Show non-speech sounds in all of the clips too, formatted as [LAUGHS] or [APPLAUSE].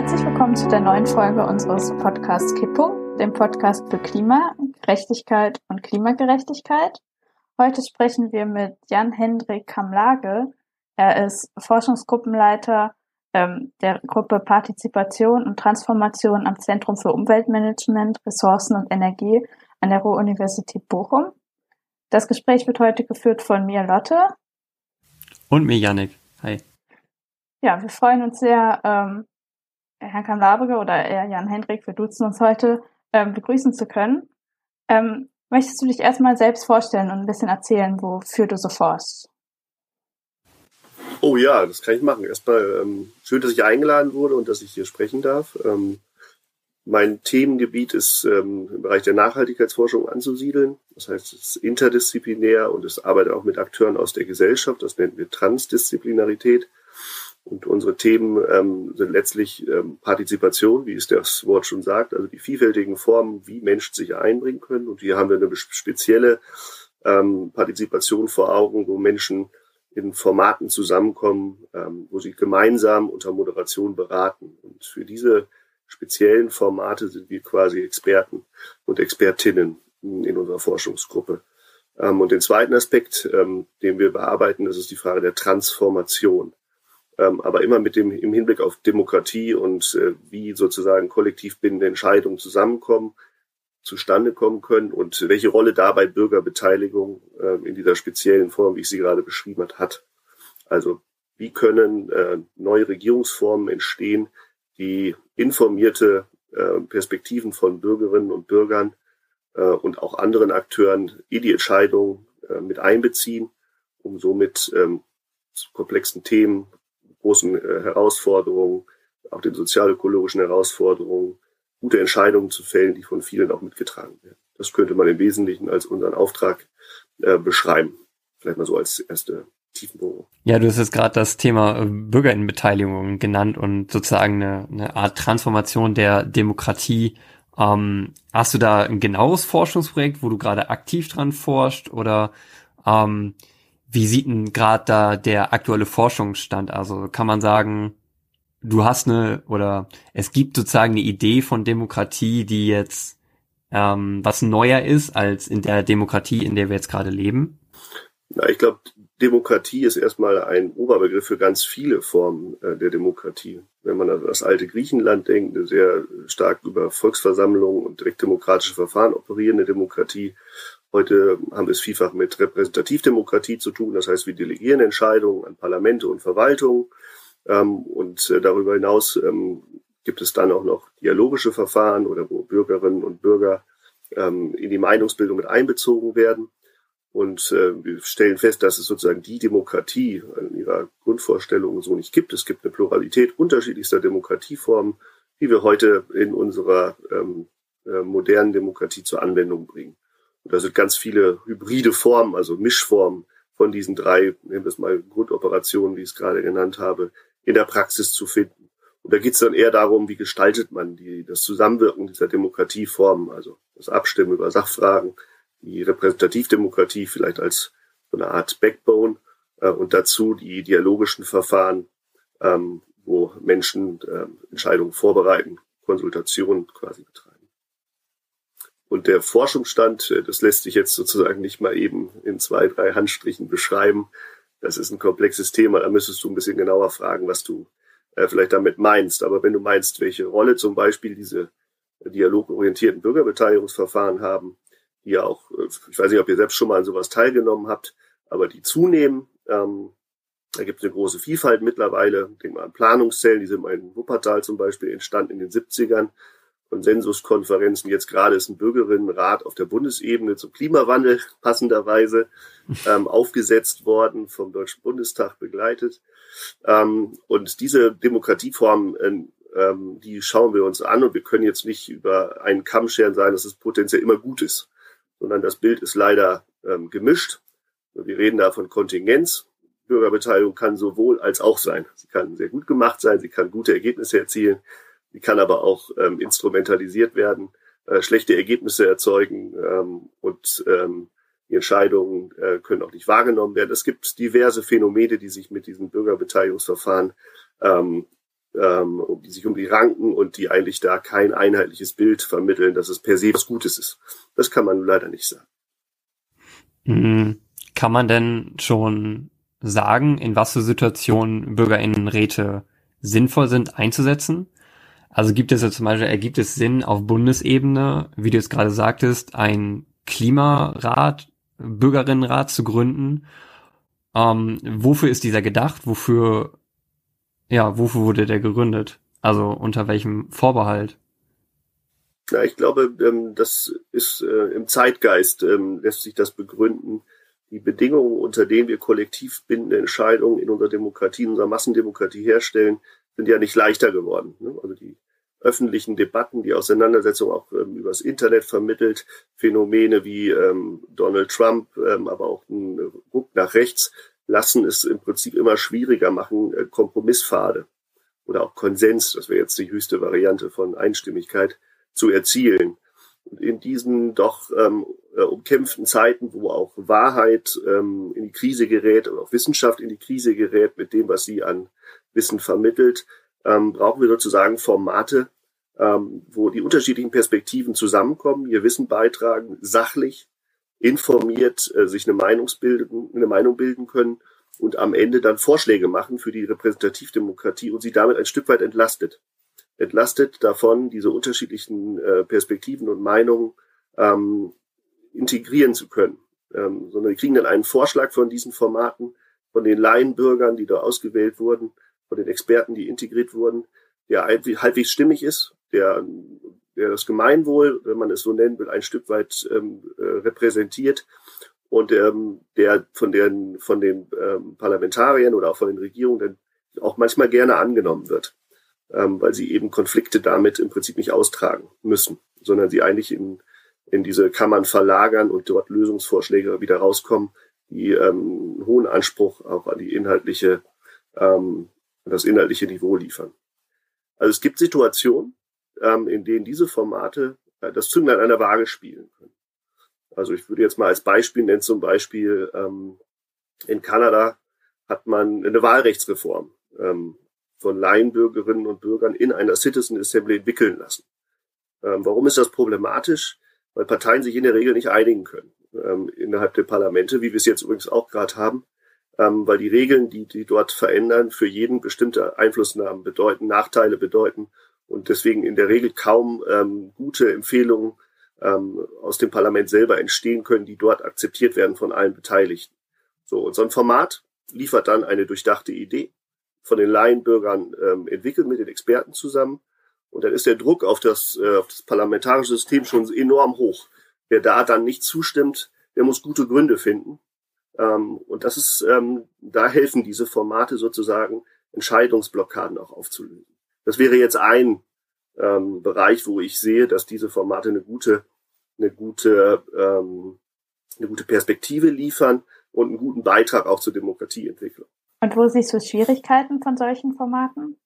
Herzlich willkommen zu der neuen Folge unseres Podcasts Kippung, dem Podcast für Klima, Gerechtigkeit und Klimagerechtigkeit. Heute sprechen wir mit Jan-Hendrik Kamlage. Er ist Forschungsgruppenleiter ähm, der Gruppe Partizipation und Transformation am Zentrum für Umweltmanagement, Ressourcen und Energie an der Ruhr-Universität Bochum. Das Gespräch wird heute geführt von mir, Lotte. Und mir, Yannick. Hi. Ja, wir freuen uns sehr, ähm, Herrn Kamlabrige oder Jan Hendrik, wir duzen uns heute, ähm, begrüßen zu können. Ähm, möchtest du dich erstmal selbst vorstellen und ein bisschen erzählen, wofür du so forschst? Oh ja, das kann ich machen. Erstmal ähm, schön, dass ich eingeladen wurde und dass ich hier sprechen darf. Ähm, mein Themengebiet ist ähm, im Bereich der Nachhaltigkeitsforschung anzusiedeln. Das heißt, es ist interdisziplinär und es arbeitet auch mit Akteuren aus der Gesellschaft. Das nennen wir Transdisziplinarität. Und unsere Themen ähm, sind letztlich ähm, Partizipation, wie es das Wort schon sagt, also die vielfältigen Formen, wie Menschen sich einbringen können. Und hier haben wir eine spezielle ähm, Partizipation vor Augen, wo Menschen in Formaten zusammenkommen, ähm, wo sie gemeinsam unter Moderation beraten. Und für diese speziellen Formate sind wir quasi Experten und Expertinnen in unserer Forschungsgruppe. Ähm, und den zweiten Aspekt, ähm, den wir bearbeiten, das ist die Frage der Transformation. Ähm, aber immer mit dem im Hinblick auf Demokratie und äh, wie sozusagen kollektiv bindende Entscheidungen zusammenkommen, zustande kommen können und welche Rolle dabei Bürgerbeteiligung äh, in dieser speziellen Form, wie ich sie gerade beschrieben habe, hat. Also wie können äh, neue Regierungsformen entstehen, die informierte äh, Perspektiven von Bürgerinnen und Bürgern äh, und auch anderen Akteuren in die Entscheidung äh, mit einbeziehen, um somit ähm, komplexen Themen, großen äh, Herausforderungen, auch den sozialökologischen Herausforderungen, gute Entscheidungen zu fällen, die von vielen auch mitgetragen werden. Das könnte man im Wesentlichen als unseren Auftrag äh, beschreiben. Vielleicht mal so als erste Tiefenbohrung. Ja, du hast jetzt gerade das Thema äh, Bürgerinnenbeteiligung genannt und sozusagen eine, eine Art Transformation der Demokratie. Ähm, hast du da ein genaues Forschungsprojekt, wo du gerade aktiv dran forscht oder ähm, wie sieht denn gerade da der aktuelle Forschungsstand? Also kann man sagen, du hast eine oder es gibt sozusagen eine Idee von Demokratie, die jetzt ähm, was neuer ist als in der Demokratie, in der wir jetzt gerade leben? Na, ich glaube, Demokratie ist erstmal ein Oberbegriff für ganz viele Formen äh, der Demokratie. Wenn man an das alte Griechenland denkt, eine sehr stark über Volksversammlungen und direktdemokratische Verfahren operierende Demokratie. Heute haben wir es vielfach mit Repräsentativdemokratie zu tun. Das heißt, wir delegieren Entscheidungen an Parlamente und Verwaltungen. Ähm, und äh, darüber hinaus ähm, gibt es dann auch noch dialogische Verfahren oder wo Bürgerinnen und Bürger ähm, in die Meinungsbildung mit einbezogen werden. Und äh, wir stellen fest, dass es sozusagen die Demokratie in ihrer Grundvorstellung so nicht gibt. Es gibt eine Pluralität unterschiedlichster Demokratieformen, die wir heute in unserer äh, modernen Demokratie zur Anwendung bringen. Und da sind ganz viele hybride Formen, also Mischformen von diesen drei, nehmen wir es mal Grundoperationen, wie ich es gerade genannt habe, in der Praxis zu finden. Und da geht es dann eher darum, wie gestaltet man die, das Zusammenwirken dieser Demokratieformen, also das Abstimmen über Sachfragen, die Repräsentativdemokratie vielleicht als so eine Art Backbone äh, und dazu die dialogischen Verfahren, ähm, wo Menschen äh, Entscheidungen vorbereiten, Konsultationen quasi betreiben. Und der Forschungsstand, äh, das lässt sich jetzt sozusagen nicht mal eben in zwei, drei Handstrichen beschreiben. Das ist ein komplexes Thema. Da müsstest du ein bisschen genauer fragen, was du äh, vielleicht damit meinst. Aber wenn du meinst, welche Rolle zum Beispiel diese dialogorientierten Bürgerbeteiligungsverfahren haben, die ja auch, äh, ich weiß nicht, ob ihr selbst schon mal an sowas teilgenommen habt, aber die zunehmen. Ähm, da gibt es eine große Vielfalt mittlerweile. Denk mal an Planungszellen, die sind mal in Wuppertal zum Beispiel entstanden in den 70ern. Konsensuskonferenzen. Jetzt gerade ist ein Bürgerinnenrat auf der Bundesebene zum Klimawandel [LAUGHS] passenderweise ähm, aufgesetzt worden, vom Deutschen Bundestag begleitet. Ähm, und diese Demokratieformen, ähm, die schauen wir uns an und wir können jetzt nicht über einen Kamm scheren sagen, dass es potenziell immer gut ist sondern das Bild ist leider ähm, gemischt. Wir reden da von Kontingenz. Bürgerbeteiligung kann sowohl als auch sein. Sie kann sehr gut gemacht sein, sie kann gute Ergebnisse erzielen, sie kann aber auch ähm, instrumentalisiert werden, äh, schlechte Ergebnisse erzeugen ähm, und ähm, die Entscheidungen äh, können auch nicht wahrgenommen werden. Es gibt diverse Phänomene, die sich mit diesen Bürgerbeteiligungsverfahren ähm, ähm, die sich um die ranken und die eigentlich da kein einheitliches Bild vermitteln, dass es per se was Gutes ist. Das kann man leider nicht sagen. Mhm. Kann man denn schon sagen, in was für Situationen Bürgerinnenräte sinnvoll sind einzusetzen? Also gibt es ja zum Beispiel, ergibt es Sinn auf Bundesebene, wie du es gerade sagtest, ein Klimarat, Bürgerinnenrat zu gründen? Ähm, wofür ist dieser gedacht? Wofür, ja, wofür wurde der gegründet? Also unter welchem Vorbehalt? Ja, ich glaube, ähm, das ist äh, im Zeitgeist ähm, lässt sich das begründen. Die Bedingungen, unter denen wir kollektiv bindende Entscheidungen in unserer Demokratie, in unserer Massendemokratie herstellen, sind ja nicht leichter geworden. Ne? Also die öffentlichen Debatten, die Auseinandersetzung auch ähm, übers Internet vermittelt, Phänomene wie ähm, Donald Trump, ähm, aber auch ein Ruck nach rechts, lassen es im Prinzip immer schwieriger machen, äh, Kompromisspfade oder auch Konsens, das wäre jetzt die höchste Variante von Einstimmigkeit, zu erzielen. Und in diesen doch ähm, äh, umkämpften Zeiten, wo auch Wahrheit ähm, in die Krise gerät und auch Wissenschaft in die Krise gerät mit dem, was sie an Wissen vermittelt, ähm, brauchen wir sozusagen Formate, ähm, wo die unterschiedlichen Perspektiven zusammenkommen, ihr Wissen beitragen, sachlich, informiert, äh, sich eine, Meinungsbilden, eine Meinung bilden können und am Ende dann Vorschläge machen für die Repräsentativdemokratie und sie damit ein Stück weit entlastet. Entlastet davon, diese unterschiedlichen äh, Perspektiven und Meinungen ähm, integrieren zu können. Ähm, sondern wir kriegen dann einen Vorschlag von diesen Formaten, von den Laienbürgern, die da ausgewählt wurden, von den Experten, die integriert wurden, der halbwegs stimmig ist, der, der das Gemeinwohl, wenn man es so nennen will, ein Stück weit ähm, äh, repräsentiert und ähm, der von den, von den ähm, Parlamentariern oder auch von den Regierungen auch manchmal gerne angenommen wird, ähm, weil sie eben Konflikte damit im Prinzip nicht austragen müssen, sondern sie eigentlich in, in diese Kammern verlagern und dort Lösungsvorschläge wieder rauskommen, die ähm, einen hohen Anspruch auch an die inhaltliche ähm, das inhaltliche Niveau liefern. Also es gibt Situationen, ähm, in denen diese Formate äh, das Zünglein einer Waage spielen können. Also ich würde jetzt mal als Beispiel nennen, zum Beispiel ähm, in Kanada hat man eine Wahlrechtsreform ähm, von Laienbürgerinnen und Bürgern in einer Citizen Assembly entwickeln lassen. Ähm, warum ist das problematisch? Weil Parteien sich in der Regel nicht einigen können ähm, innerhalb der Parlamente, wie wir es jetzt übrigens auch gerade haben ähm, weil die Regeln, die die dort verändern, für jeden bestimmte Einflussnahmen bedeuten, Nachteile bedeuten und deswegen in der Regel kaum ähm, gute Empfehlungen ähm, aus dem Parlament selber entstehen können, die dort akzeptiert werden von allen Beteiligten. So, und so ein Format liefert dann eine durchdachte Idee von den Laienbürgern ähm, entwickelt mit den Experten zusammen. Und dann ist der Druck auf das, äh, auf das parlamentarische System schon enorm hoch. Wer da dann nicht zustimmt, der muss gute Gründe finden. Ähm, und das ist, ähm, da helfen diese Formate sozusagen, Entscheidungsblockaden auch aufzulösen. Das wäre jetzt ein ähm, Bereich, wo ich sehe, dass diese Formate eine gute, eine gute, eine gute Perspektive liefern und einen guten Beitrag auch zur Demokratieentwicklung. Und wo siehst du Schwierigkeiten von solchen Formaten?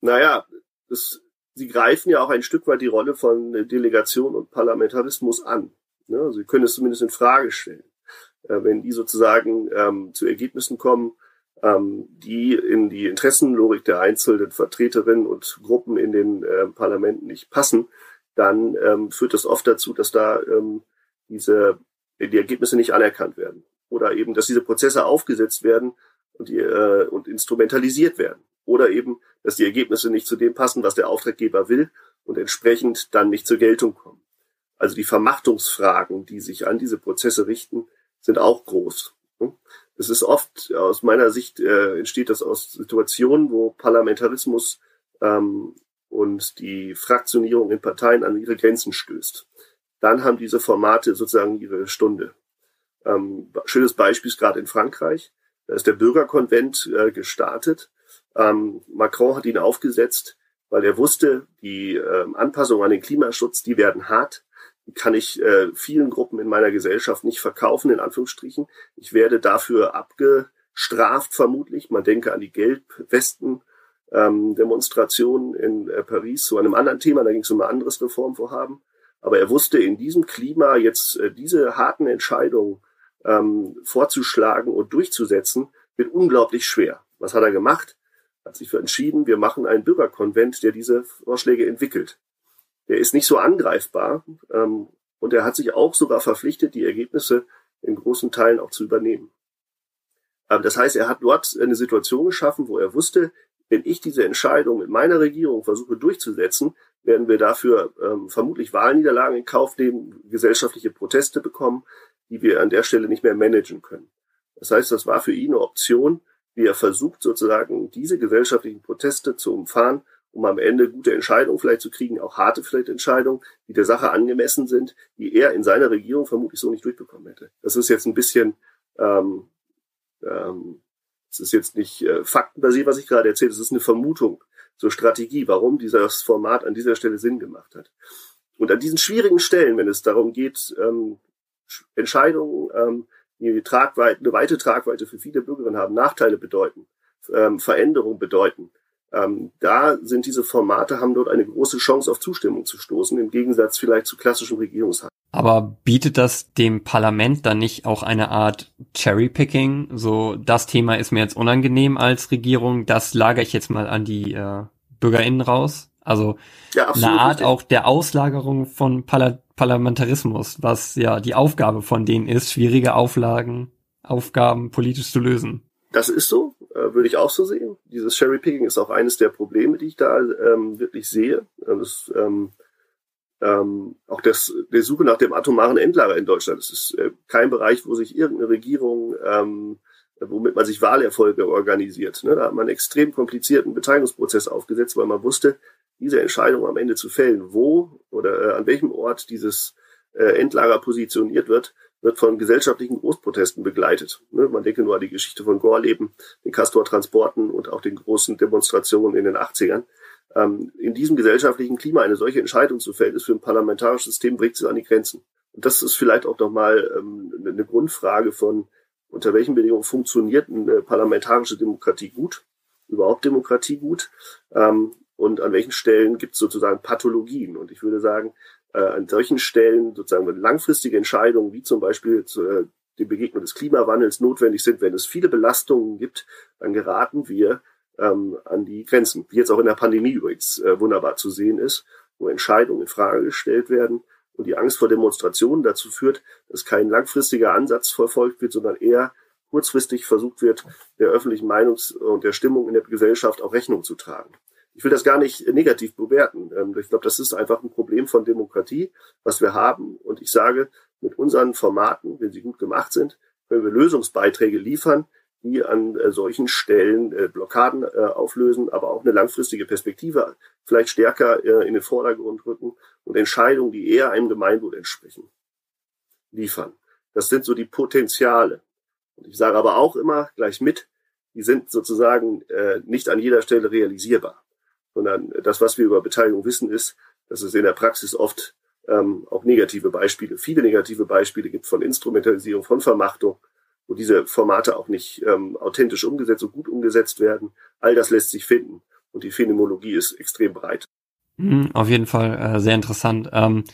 Naja, das, sie greifen ja auch ein Stück weit die Rolle von Delegation und Parlamentarismus an. Ne? Sie können es zumindest in Frage stellen äh, wenn die sozusagen ähm, zu Ergebnissen kommen, ähm, die in die Interessenlogik der einzelnen Vertreterinnen und Gruppen in den äh, Parlamenten nicht passen, dann ähm, führt das oft dazu, dass da ähm, diese die Ergebnisse nicht anerkannt werden oder eben, dass diese Prozesse aufgesetzt werden und, die, äh, und instrumentalisiert werden oder eben, dass die Ergebnisse nicht zu dem passen, was der Auftraggeber will und entsprechend dann nicht zur Geltung kommen. Also die Vermachtungsfragen, die sich an diese Prozesse richten, sind auch groß. Es ist oft, aus meiner Sicht, äh, entsteht das aus Situationen, wo Parlamentarismus ähm, und die Fraktionierung in Parteien an ihre Grenzen stößt. Dann haben diese Formate sozusagen ihre Stunde. Ähm, schönes Beispiel ist gerade in Frankreich. Da ist der Bürgerkonvent äh, gestartet. Ähm, Macron hat ihn aufgesetzt, weil er wusste, die äh, Anpassungen an den Klimaschutz, die werden hart kann ich äh, vielen Gruppen in meiner Gesellschaft nicht verkaufen, in Anführungsstrichen. Ich werde dafür abgestraft, vermutlich. Man denke an die Gelbwesten. Ähm, in äh, Paris zu einem anderen Thema, da ging es um ein anderes Reformvorhaben. Aber er wusste in diesem Klima jetzt äh, diese harten Entscheidungen ähm, vorzuschlagen und durchzusetzen, wird unglaublich schwer. Was hat er gemacht? hat sich für entschieden, wir machen einen Bürgerkonvent, der diese Vorschläge entwickelt. Der ist nicht so angreifbar ähm, und er hat sich auch sogar verpflichtet, die Ergebnisse in großen Teilen auch zu übernehmen. Ähm, das heißt, er hat dort eine Situation geschaffen, wo er wusste, wenn ich diese Entscheidung in meiner Regierung versuche durchzusetzen, werden wir dafür ähm, vermutlich Wahlniederlagen in Kauf nehmen, gesellschaftliche Proteste bekommen, die wir an der Stelle nicht mehr managen können. Das heißt, das war für ihn eine Option, wie er versucht, sozusagen diese gesellschaftlichen Proteste zu umfahren, um am Ende gute Entscheidungen vielleicht zu kriegen, auch harte vielleicht Entscheidungen, die der Sache angemessen sind, die er in seiner Regierung vermutlich so nicht durchbekommen hätte. Das ist jetzt ein bisschen, ähm, ähm, es ist jetzt nicht äh, faktenbasiert, was ich gerade erzähle, es ist eine Vermutung zur Strategie, warum dieses Format an dieser Stelle Sinn gemacht hat. Und an diesen schwierigen Stellen, wenn es darum geht, ähm, Entscheidungen ähm, die Tragweite, eine weite Tragweite für viele Bürgerinnen haben, Nachteile bedeuten, ähm, Veränderung bedeuten. Ähm, da sind diese Formate, haben dort eine große Chance auf Zustimmung zu stoßen, im Gegensatz vielleicht zu klassischen Regierungshandlungen. Aber bietet das dem Parlament dann nicht auch eine Art Cherrypicking? So, das Thema ist mir jetzt unangenehm als Regierung, das lagere ich jetzt mal an die äh, BürgerInnen raus? Also ja, eine Art richtig. auch der Auslagerung von Parla Parlamentarismus, was ja die Aufgabe von denen ist, schwierige Auflagen, Aufgaben politisch zu lösen. Das ist so, äh, würde ich auch so sehen. Dieses Cherrypicking ist auch eines der Probleme, die ich da ähm, wirklich sehe. Das, ähm, ähm, auch das, der Suche nach dem atomaren Endlager in Deutschland. Das ist äh, kein Bereich, wo sich irgendeine Regierung, ähm, womit man sich Wahlerfolge organisiert. Ne? Da hat man einen extrem komplizierten Beteiligungsprozess aufgesetzt, weil man wusste, diese Entscheidung am Ende zu fällen, wo oder äh, an welchem Ort dieses äh, Endlager positioniert wird, wird von gesellschaftlichen Großprotesten begleitet. Ne? Man denke nur an die Geschichte von Gorleben, den Castor-Transporten und auch den großen Demonstrationen in den 80ern. Ähm, in diesem gesellschaftlichen Klima eine solche Entscheidung zu fällen, ist für ein parlamentarisches System, bringt es an die Grenzen. Und das ist vielleicht auch nochmal ähm, eine Grundfrage von, unter welchen Bedingungen funktioniert eine parlamentarische Demokratie gut, überhaupt Demokratie gut. Ähm, und an welchen Stellen gibt es sozusagen Pathologien. Und ich würde sagen, äh, an solchen Stellen sozusagen langfristige Entscheidungen, wie zum Beispiel zu, äh, die Begegnung des Klimawandels notwendig sind, wenn es viele Belastungen gibt, dann geraten wir ähm, an die Grenzen, wie jetzt auch in der Pandemie übrigens äh, wunderbar zu sehen ist, wo Entscheidungen in Frage gestellt werden und die Angst vor Demonstrationen dazu führt, dass kein langfristiger Ansatz verfolgt wird, sondern eher kurzfristig versucht wird, der öffentlichen Meinungs- und der Stimmung in der Gesellschaft auch Rechnung zu tragen ich will das gar nicht negativ bewerten. Ähm, ich glaube, das ist einfach ein Problem von Demokratie, was wir haben. Und ich sage, mit unseren Formaten, wenn sie gut gemacht sind, können wir Lösungsbeiträge liefern, die an äh, solchen Stellen äh, Blockaden äh, auflösen, aber auch eine langfristige Perspektive vielleicht stärker in den Vordergrund rücken und Entscheidungen, die eher einem Gemeinwohl entsprechen, liefern. Das sind so die Potenziale. Und ich sage aber auch immer gleich mit, die sind sozusagen nicht an jeder Stelle realisierbar sondern das, was wir über Beteiligung wissen, ist, dass es in der Praxis oft ähm, auch negative Beispiele, viele negative Beispiele gibt von Instrumentalisierung, von Vermachtung, wo diese Formate auch nicht ähm, authentisch umgesetzt und gut umgesetzt werden. All das lässt sich finden und die Phänomenologie ist extrem breit. Mhm, auf jeden Fall äh, sehr interessant. Ähm,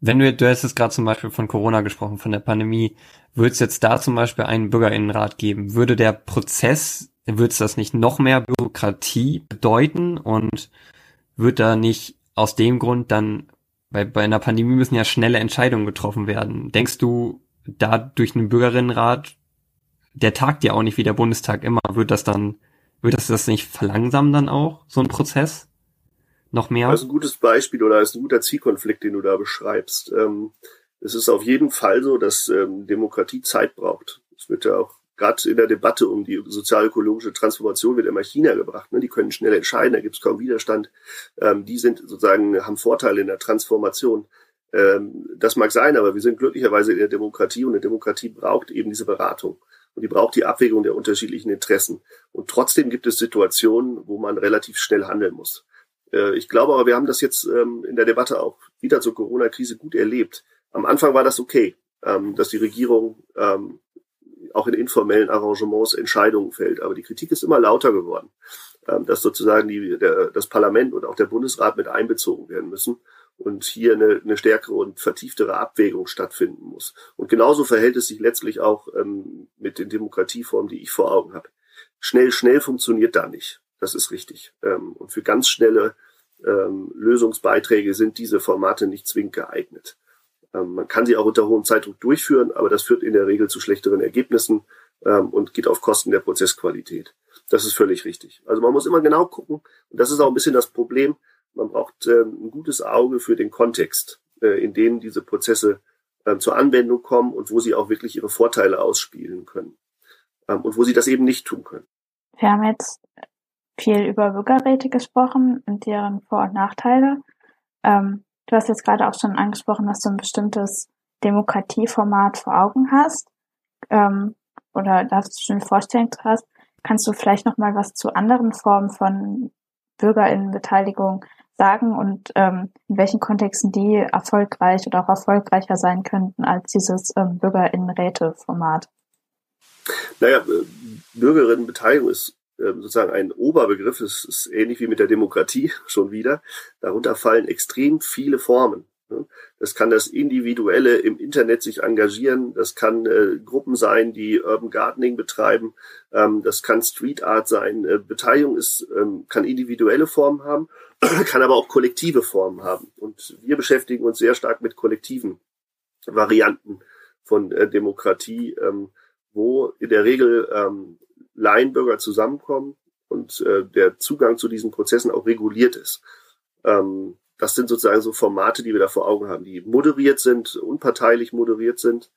wenn du, du hast jetzt gerade zum Beispiel von Corona gesprochen, von der Pandemie, würde es jetzt da zum Beispiel einen Bürgerinnenrat geben? Würde der Prozess wird es das nicht noch mehr Bürokratie bedeuten und wird da nicht aus dem Grund dann, weil bei einer Pandemie müssen ja schnelle Entscheidungen getroffen werden. Denkst du, da durch einen Bürgerinnenrat, der tagt ja auch nicht wie der Bundestag immer, wird das dann, wird das das nicht verlangsamen dann auch, so ein Prozess? Noch mehr? Das ist ein gutes Beispiel oder ist ein guter Zielkonflikt, den du da beschreibst. Ähm, es ist auf jeden Fall so, dass ähm, Demokratie Zeit braucht. Es wird ja auch gerade in der Debatte um die sozial-ökologische Transformation wird immer China gebracht. Ne? Die können schnell entscheiden, da gibt es kaum Widerstand. Ähm, die sind sozusagen, haben Vorteile in der Transformation. Ähm, das mag sein, aber wir sind glücklicherweise in der Demokratie und eine Demokratie braucht eben diese Beratung. Und die braucht die Abwägung der unterschiedlichen Interessen. Und trotzdem gibt es Situationen, wo man relativ schnell handeln muss. Äh, ich glaube aber, wir haben das jetzt ähm, in der Debatte auch wieder zur Corona-Krise gut erlebt. Am Anfang war das okay, ähm, dass die Regierung ähm, auch in informellen Arrangements Entscheidungen fällt. Aber die Kritik ist immer lauter geworden, ähm, dass sozusagen die, der, das Parlament und auch der Bundesrat mit einbezogen werden müssen und hier eine, eine stärkere und vertieftere Abwägung stattfinden muss. Und genauso verhält es sich letztlich auch ähm, mit den Demokratieformen, die ich vor Augen habe. Schnell, schnell funktioniert da nicht. Das ist richtig. Ähm, und für ganz schnelle ähm, Lösungsbeiträge sind diese Formate nicht zwingend geeignet. Ähm, man kann sie auch unter hohem Zeitdruck durchführen, aber das führt in der Regel zu schlechteren Ergebnissen ähm, und geht auf Kosten der Prozessqualität. Das ist völlig richtig. Also man muss immer genau gucken, und das ist auch ein bisschen das Problem, man braucht ähm, ein gutes Auge für den Kontext, äh, in dem diese Prozesse zur Anwendung kommen und wo sie auch wirklich ihre Vorteile ausspielen können. Und wo sie das eben nicht tun können. Wir haben jetzt viel über Bürgerräte gesprochen und deren Vor- und Nachteile. Ähm, du hast jetzt gerade auch schon angesprochen, dass du ein bestimmtes Demokratieformat vor Augen hast ähm, oder dass du schon vorstellen hast. Kannst du vielleicht noch mal was zu anderen Formen von Bürgerinnenbeteiligung sagen und ähm, in welchen Kontexten die erfolgreich oder auch erfolgreicher sein könnten als dieses ähm, Bürgerinnenräte-Format? Naja, Bürgerinnenbeteiligung ist sozusagen ein Oberbegriff, es ist ähnlich wie mit der Demokratie [LAUGHS] schon wieder. Darunter fallen extrem viele Formen. Das kann das Individuelle im Internet sich engagieren, das kann äh, Gruppen sein, die Urban Gardening betreiben, ähm, das kann Street Art sein. Äh, Beteiligung ist, ähm, kann individuelle Formen haben, [CLEARS THROAT] kann aber auch kollektive Formen haben. Und wir beschäftigen uns sehr stark mit kollektiven Varianten von äh, Demokratie, ähm, wo in der Regel ähm, Laienbürger zusammenkommen und äh, der Zugang zu diesen Prozessen auch reguliert ist. Ähm, das sind sozusagen so Formate, die wir da vor Augen haben, die moderiert sind, unparteilich moderiert sind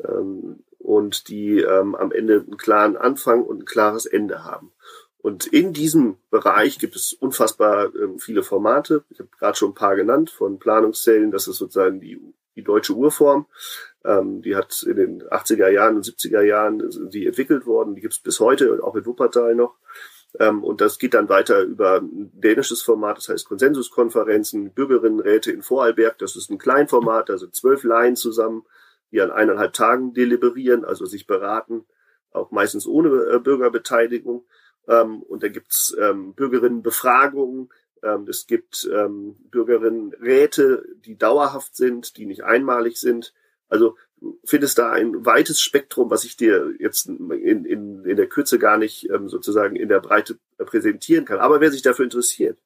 ähm, und die ähm, am Ende einen klaren Anfang und ein klares Ende haben. Und in diesem Bereich gibt es unfassbar ähm, viele Formate. Ich habe gerade schon ein paar genannt, von Planungszellen, das ist sozusagen die, die deutsche Urform. Ähm, die hat in den 80er Jahren und 70er Jahren die entwickelt worden. Die gibt es bis heute, auch in Wuppertal noch. Ähm, und das geht dann weiter über ein dänisches Format, das heißt Konsensuskonferenzen, Bürgerinnenräte in Vorarlberg. Das ist ein Kleinformat, da sind zwölf Laien zusammen, die an eineinhalb Tagen deliberieren, also sich beraten, auch meistens ohne äh, Bürgerbeteiligung. Ähm, und da gibt's ähm, Bürgerinnenbefragungen, ähm, es gibt ähm, Bürgerinnenräte, die dauerhaft sind, die nicht einmalig sind. Also findest da ein weites Spektrum, was ich dir jetzt in, in, in der Kürze gar nicht ähm, sozusagen in der Breite präsentieren kann. Aber wer sich dafür interessiert,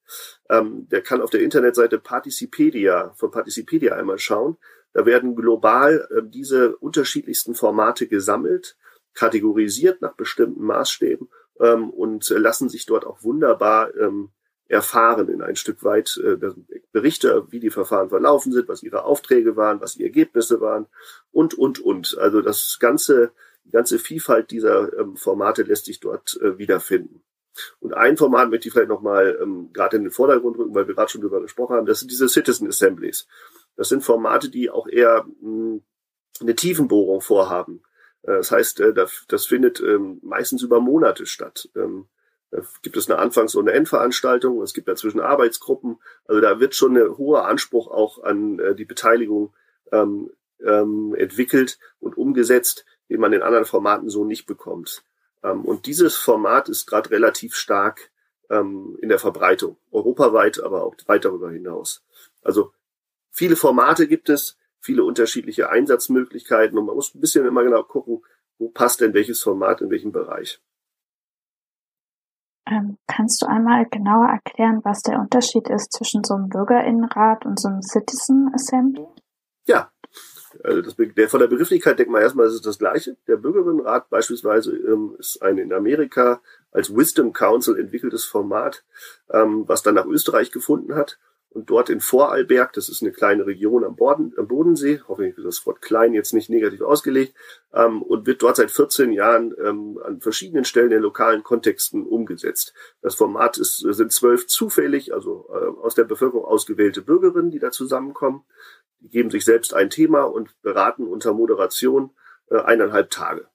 ähm, der kann auf der Internetseite Participedia von Participedia einmal schauen. Da werden global ähm, diese unterschiedlichsten Formate gesammelt, kategorisiert nach bestimmten Maßstäben ähm, und lassen sich dort auch wunderbar ähm, erfahren in ein Stück weit äh, Berichte, wie die Verfahren verlaufen sind, was ihre Aufträge waren, was die Ergebnisse waren und, und, und. Also das ganze, die ganze Vielfalt dieser ähm, Formate lässt sich dort äh, wiederfinden. Und ein Format möchte ich vielleicht nochmal ähm, gerade in den Vordergrund rücken, weil wir gerade schon drüber gesprochen haben, das sind diese Citizen Assemblies. Das sind Formate, die auch eher mh, eine Tiefenbohrung vorhaben. Äh, das heißt, äh, das, das findet ähm, meistens über Monate statt. Da gibt es eine Anfangs- und eine Endveranstaltung. Es gibt dazwischen Arbeitsgruppen. Also da wird schon ein hoher Anspruch auch an äh, die Beteiligung ähm, ähm, entwickelt und umgesetzt, den man in anderen Formaten so nicht bekommt. Ähm, und dieses Format ist gerade relativ stark ähm, in der Verbreitung, europaweit, aber auch weit darüber hinaus. Also viele Formate gibt es, viele unterschiedliche Einsatzmöglichkeiten und man muss ein bisschen immer genau gucken, wo passt denn welches Format in welchem Bereich. Ähm, kannst du einmal genauer erklären, was der Unterschied ist zwischen so einem Bürgerinnenrat und so einem Citizen Assembly? Ja, also das, der, von der Begrifflichkeit denkt man erstmal, es ist das Gleiche. Der Bürgerinnenrat beispielsweise ähm, ist ein in Amerika als Wisdom Council entwickeltes Format, ähm, was dann nach Österreich gefunden hat und dort in Vorarlberg, das ist eine kleine Region am, Borden, am Bodensee, hoffentlich wird das Wort klein jetzt nicht negativ ausgelegt, ähm, und wird dort seit 14 Jahren ähm, an verschiedenen Stellen in lokalen Kontexten umgesetzt. Das Format ist, sind zwölf zufällig, also äh, aus der Bevölkerung ausgewählte Bürgerinnen, die da zusammenkommen. Die geben sich selbst ein Thema und beraten unter Moderation äh, eineinhalb Tage.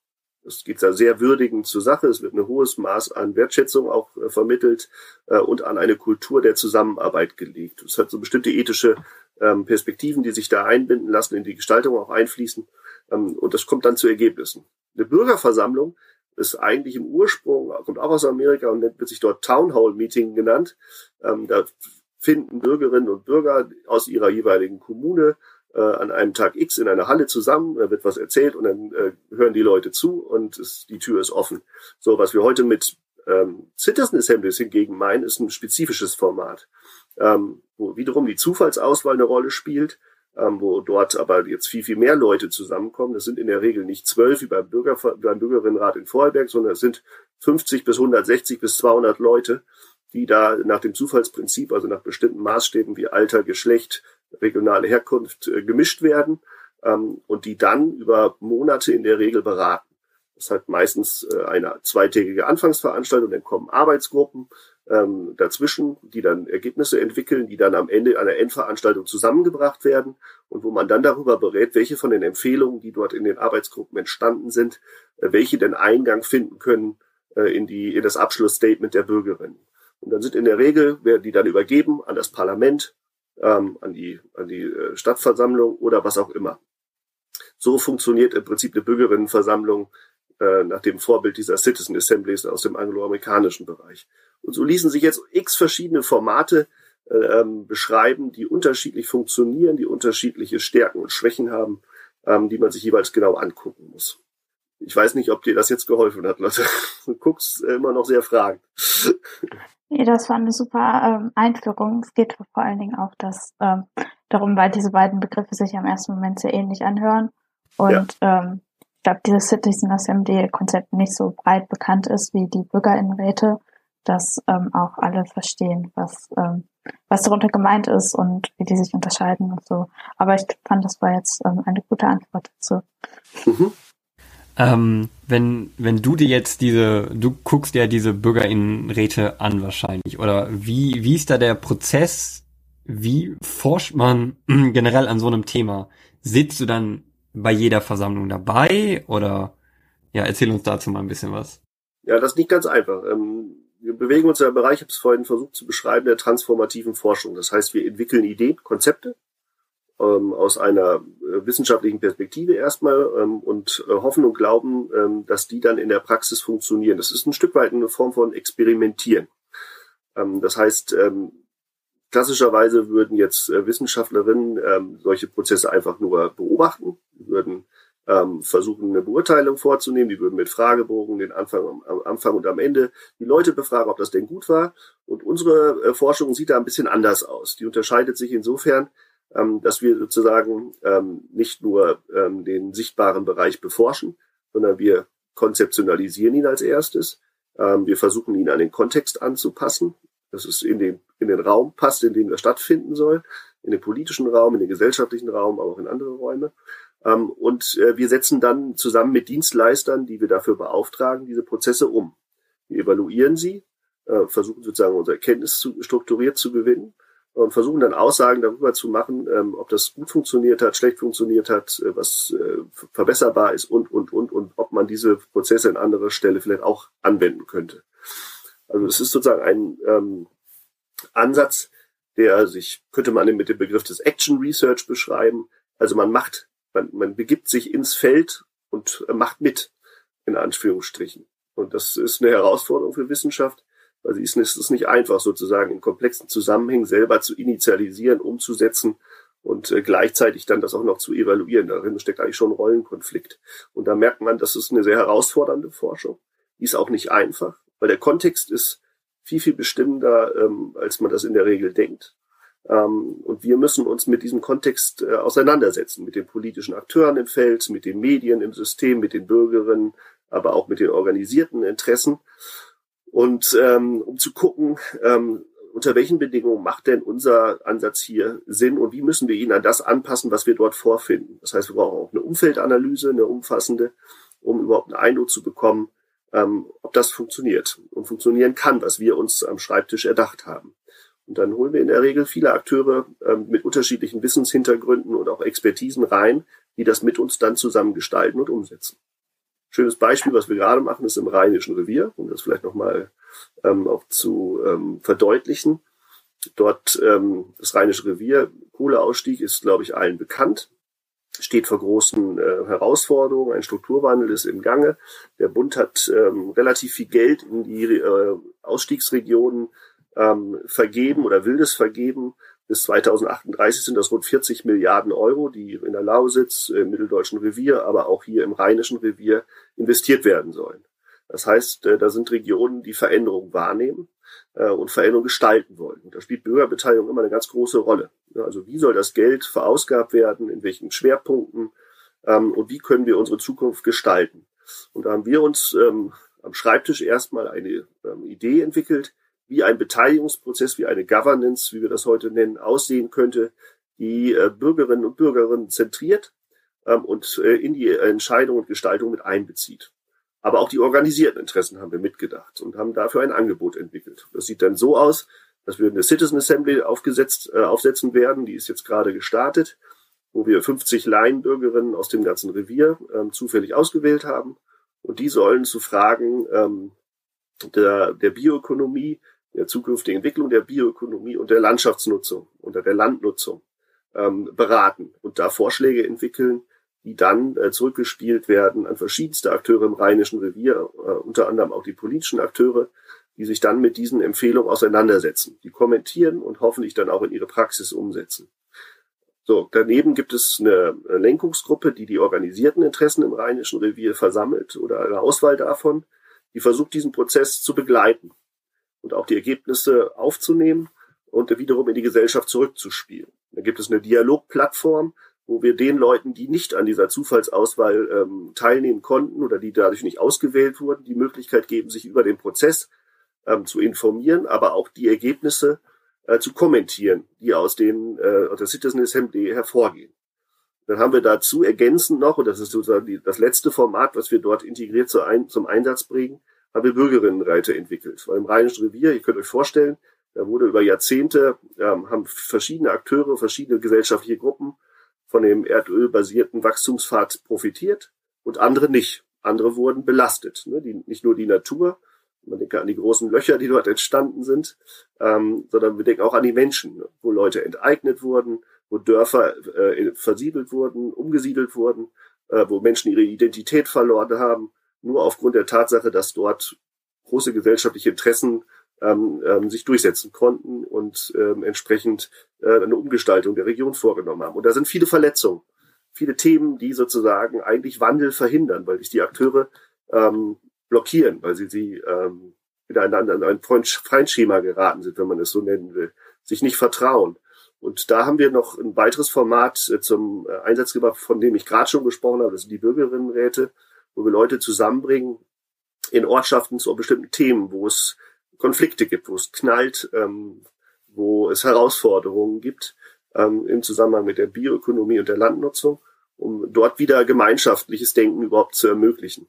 Es geht da sehr würdigend zur Sache. Es wird ein hohes Maß an Wertschätzung auch äh, vermittelt äh, und an eine Kultur der Zusammenarbeit gelegt. Es hat so bestimmte ethische ähm, Perspektiven, die sich da einbinden lassen, in die Gestaltung auch einfließen. Ähm, und das kommt dann zu Ergebnissen. Eine Bürgerversammlung ist eigentlich im Ursprung, kommt auch aus Amerika und wird sich dort Town Hall Meeting genannt. Ähm, da finden Bürgerinnen und Bürger aus ihrer jeweiligen Kommune äh, an einem Tag X in einer Halle zusammen, da wird was erzählt und dann äh, hören die Leute zu und es, die Tür ist offen. So, was wir heute mit ähm, Citizen Assemblies hingegen meinen, ist ein spezifisches Format, ähm, wo wiederum die Zufallsauswahl eine Rolle spielt, ähm, wo dort aber jetzt viel, viel mehr Leute zusammenkommen. Das sind in der Regel nicht zwölf wie beim, Bürger, beim Bürgerinnenrat in Vorarlberg, sondern es sind 50 bis 160 bis 200 Leute, die da nach dem Zufallsprinzip, also nach bestimmten Maßstäben wie Alter, Geschlecht, regionale Herkunft äh, gemischt werden ähm, und die dann über Monate in der Regel beraten. Das hat meistens äh, eine zweitägige Anfangsveranstaltung, dann kommen Arbeitsgruppen ähm, dazwischen, die dann Ergebnisse entwickeln, die dann am Ende einer Endveranstaltung zusammengebracht werden und wo man dann darüber berät, welche von den Empfehlungen, die dort in den Arbeitsgruppen entstanden sind, äh, welche denn Eingang finden können äh, in die in das Abschlussstatement der Bürgerinnen. Und dann sind in der Regel werden die dann übergeben an das Parlament, ähm, an die an die äh, Stadtversammlung oder was auch immer. So funktioniert im Prinzip eine Bürgerinnenversammlung äh, nach dem Vorbild dieser Citizen Assemblies aus dem angloamerikanischen Bereich. Und so ließen sich jetzt x verschiedene Formate äh, ähm, beschreiben, die unterschiedlich funktionieren, die unterschiedliche Stärken und Schwächen haben, ähm, die man sich jeweils genau angucken muss. Ich weiß nicht, ob dir das jetzt geholfen hat, Lotte. [LAUGHS] Du guckst immer noch sehr fragend. Nee, das war eine super ähm, Einführung. Es geht vor allen Dingen auch das, ähm, darum, weil diese beiden Begriffe sich am ersten Moment sehr ähnlich anhören. Und ja. ähm, ich glaube, dieses Citizen Assembly-Konzept nicht so breit bekannt ist wie die Bürgerinnenräte, dass ähm, auch alle verstehen, was, ähm, was darunter gemeint ist und wie die sich unterscheiden und so. Aber ich fand, das war jetzt ähm, eine gute Antwort dazu. Mhm. Ähm, wenn, wenn du dir jetzt diese, du guckst dir diese Bürgerinnenräte an wahrscheinlich, oder wie, wie ist da der Prozess? Wie forscht man [CLEARS THROAT] generell an so einem Thema? Sitzt du dann bei jeder Versammlung dabei oder ja, erzähl uns dazu mal ein bisschen was. Ja, das ist nicht ganz einfach. Ähm, wir bewegen uns in einem Bereich, ich habe es vorhin versucht zu beschreiben, der transformativen Forschung. Das heißt, wir entwickeln Ideen, Konzepte ähm, aus einer äh, wissenschaftlichen Perspektive erstmal ähm, und äh, hoffen und glauben, ähm, dass die dann in der Praxis funktionieren. Das ist ein Stück weit eine Form von Experimentieren. Ähm, das heißt, ähm, klassischerweise würden jetzt äh, Wissenschaftlerinnen ähm, solche Prozesse einfach nur beobachten, würden versuchen, eine Beurteilung vorzunehmen. Die würden mit Fragebogen den Anfang, am Anfang und am Ende die Leute befragen, ob das denn gut war. Und unsere Forschung sieht da ein bisschen anders aus. Die unterscheidet sich insofern, ähm, dass wir sozusagen ähm, nicht nur ähm, den sichtbaren Bereich beforschen, sondern wir konzeptionalisieren ihn als erstes. Ähm, wir versuchen ihn an den Kontext anzupassen, dass es in den, in den Raum passt, in dem er stattfinden soll, in den politischen Raum, in den gesellschaftlichen Raum, aber auch in andere Räume. Ähm, und äh, wir setzen dann zusammen mit Dienstleistern, die wir dafür beauftragen, diese Prozesse um. Wir evaluieren sie, äh, versuchen sozusagen unsere Erkenntnis zu, strukturiert zu gewinnen und versuchen dann Aussagen darüber zu machen, ähm, ob das gut funktioniert hat, schlecht funktioniert hat, äh, was äh, verbesserbar ist und, und, und, und ob man diese Prozesse an anderer Stelle vielleicht auch anwenden könnte. Also es ist sozusagen ein ähm, Ansatz, der sich, könnte man mit dem Begriff des Action Research beschreiben. Also man macht, man, man begibt sich ins Feld und macht mit, in Anführungsstrichen. Und das ist eine Herausforderung für Wissenschaft, es ist nicht einfach, sozusagen in komplexen Zusammenhängen selber zu initialisieren, umzusetzen und äh, gleichzeitig dann das auch noch zu evaluieren. Darin steckt eigentlich schon ein Rollenkonflikt. Und da merkt man, das ist eine sehr herausfordernde Forschung. Die ist auch nicht einfach, weil der Kontext ist viel, viel bestimmender, ähm, als man das in der Regel denkt. Ähm, und wir müssen uns mit diesem Kontext äh, auseinandersetzen, mit den politischen Akteuren im Feld, mit den Medien im System, mit den Bürgerinnen, aber auch mit den organisierten Interessen und ähm, um zu gucken, ähm, unter welchen Bedingungen macht denn unser Ansatz hier Sinn und wie müssen wir ihn an das anpassen, was wir dort vorfinden. Das heißt, wir brauchen auch eine Umfeldanalyse, eine umfassende, um überhaupt einen Eindruck zu bekommen, ähm, ob das funktioniert und funktionieren kann, was wir uns am Schreibtisch erdacht haben. Und dann holen wir in der Regel viele Akteure ähm, mit unterschiedlichen Wissenshintergründen und auch Expertisen rein, die das mit uns dann zusammen gestalten und umsetzen. Schönes Beispiel, was wir gerade machen, ist im Rheinischen Revier, um das vielleicht nochmal ähm, auch zu ähm, verdeutlichen. Dort ähm, das Rheinische Revier, Kohleausstieg ist, glaube ich, allen bekannt, steht vor großen äh, Herausforderungen. Ein Strukturwandel ist im Gange. Der Bund hat ähm, relativ viel Geld in die äh, Ausstiegsregionen ähm, vergeben oder will das vergeben. Bis 2038 sind das rund 40 Milliarden Euro, die in der Lausitz, im Mitteldeutschen Revier, aber auch hier im Rheinischen Revier investiert werden sollen. Das heißt, da sind Regionen, die Veränderungen wahrnehmen und Veränderungen gestalten wollen. Und da spielt Bürgerbeteiligung immer eine ganz große Rolle. Also wie soll das Geld verausgabt werden, in welchen Schwerpunkten ähm, und wie können wir unsere Zukunft gestalten. Und da haben wir uns ähm, am Schreibtisch erstmal eine ähm, Idee entwickelt, wie ein Beteiligungsprozess, wie eine Governance, wie wir das heute nennen, aussehen könnte, die äh, Bürgerinnen und Bürgerinnen zentriert ähm, und äh, in die Entscheidung und Gestaltung mit einbezieht. Aber auch die organisierten Interessen haben wir mitgedacht und haben dafür ein Angebot entwickelt. Das sieht dann so aus, dass wir eine Citizen Assembly aufgesetzt, äh, aufsetzen werden. Die ist jetzt gerade gestartet, wo wir 50 Laienbürgerinnen aus dem ganzen Revier ähm, zufällig ausgewählt haben. Und die sollen zu Fragen ähm, der, der Bioökonomie, der zukünftigen Entwicklung der Bioökonomie und der Landschaftsnutzung oder der Landnutzung ähm, beraten und da Vorschläge entwickeln, die dann äh, zurückgespielt werden an verschiedenste Akteure im Rheinischen Revier, äh, unter anderem auch die politischen Akteure, die sich dann mit diesen Empfehlungen auseinandersetzen, die kommentieren und hoffentlich dann auch in ihre Praxis umsetzen. So, daneben gibt es eine Lenkungsgruppe, die die organisierten Interessen im Rheinischen Revier versammelt oder eine Auswahl davon, die versucht, diesen Prozess zu begleiten und auch die Ergebnisse aufzunehmen und wiederum in die Gesellschaft zurückzuspielen. Da gibt es eine Dialogplattform, wo wir den Leuten, die nicht an dieser Zufallsauswahl ähm, teilnehmen konnten oder die dadurch nicht ausgewählt wurden, die Möglichkeit geben, sich über den Prozess ähm, zu informieren, aber auch die Ergebnisse äh, zu kommentieren, die aus den äh, aus der Citizen Assembly hervorgehen. Dann haben wir dazu ergänzend noch, und das ist sozusagen die, das letzte Format, was wir dort integriert zu ein, zum Einsatz bringen, haben wir Bürgerinnenräte entwickelt. Weil im Rheinischen Revier, ihr könnt euch vorstellen, da wurde über Jahrzehnte, ähm, haben verschiedene Akteure, verschiedene gesellschaftliche Gruppen von dem erdölbasierten Wachstumspfad profitiert und andere nicht. Andere wurden belastet. Ne? Die, nicht nur die Natur, man denke an die großen Löcher, die dort entstanden sind, ähm, sondern wir denken auch an die Menschen, ne? wo Leute enteignet wurden, wo Dörfer äh, versiedelt wurden, umgesiedelt wurden, äh, wo Menschen ihre Identität verloren haben, nur aufgrund der Tatsache, dass dort große gesellschaftliche Interessen ähm, ähm, sich durchsetzen konnten und ähm, entsprechend äh, eine Umgestaltung der Region vorgenommen haben. Und da sind viele Verletzungen, viele Themen, die sozusagen eigentlich Wandel verhindern, weil sich die Akteure ähm, blockieren, weil sie sie ähm, miteinander in ein Feindschema geraten sind, wenn man es so nennen will, sich nicht vertrauen. Und da haben wir noch ein weiteres Format äh, zum äh, Einsatz gebracht, von dem ich gerade schon gesprochen habe, das sind die Bürgerinnenräte, wo wir Leute zusammenbringen in Ortschaften zu bestimmten Themen, wo es Konflikte gibt, wo es knallt, ähm, wo es Herausforderungen gibt ähm, im Zusammenhang mit der Bioökonomie und der Landnutzung, um dort wieder gemeinschaftliches Denken überhaupt zu ermöglichen,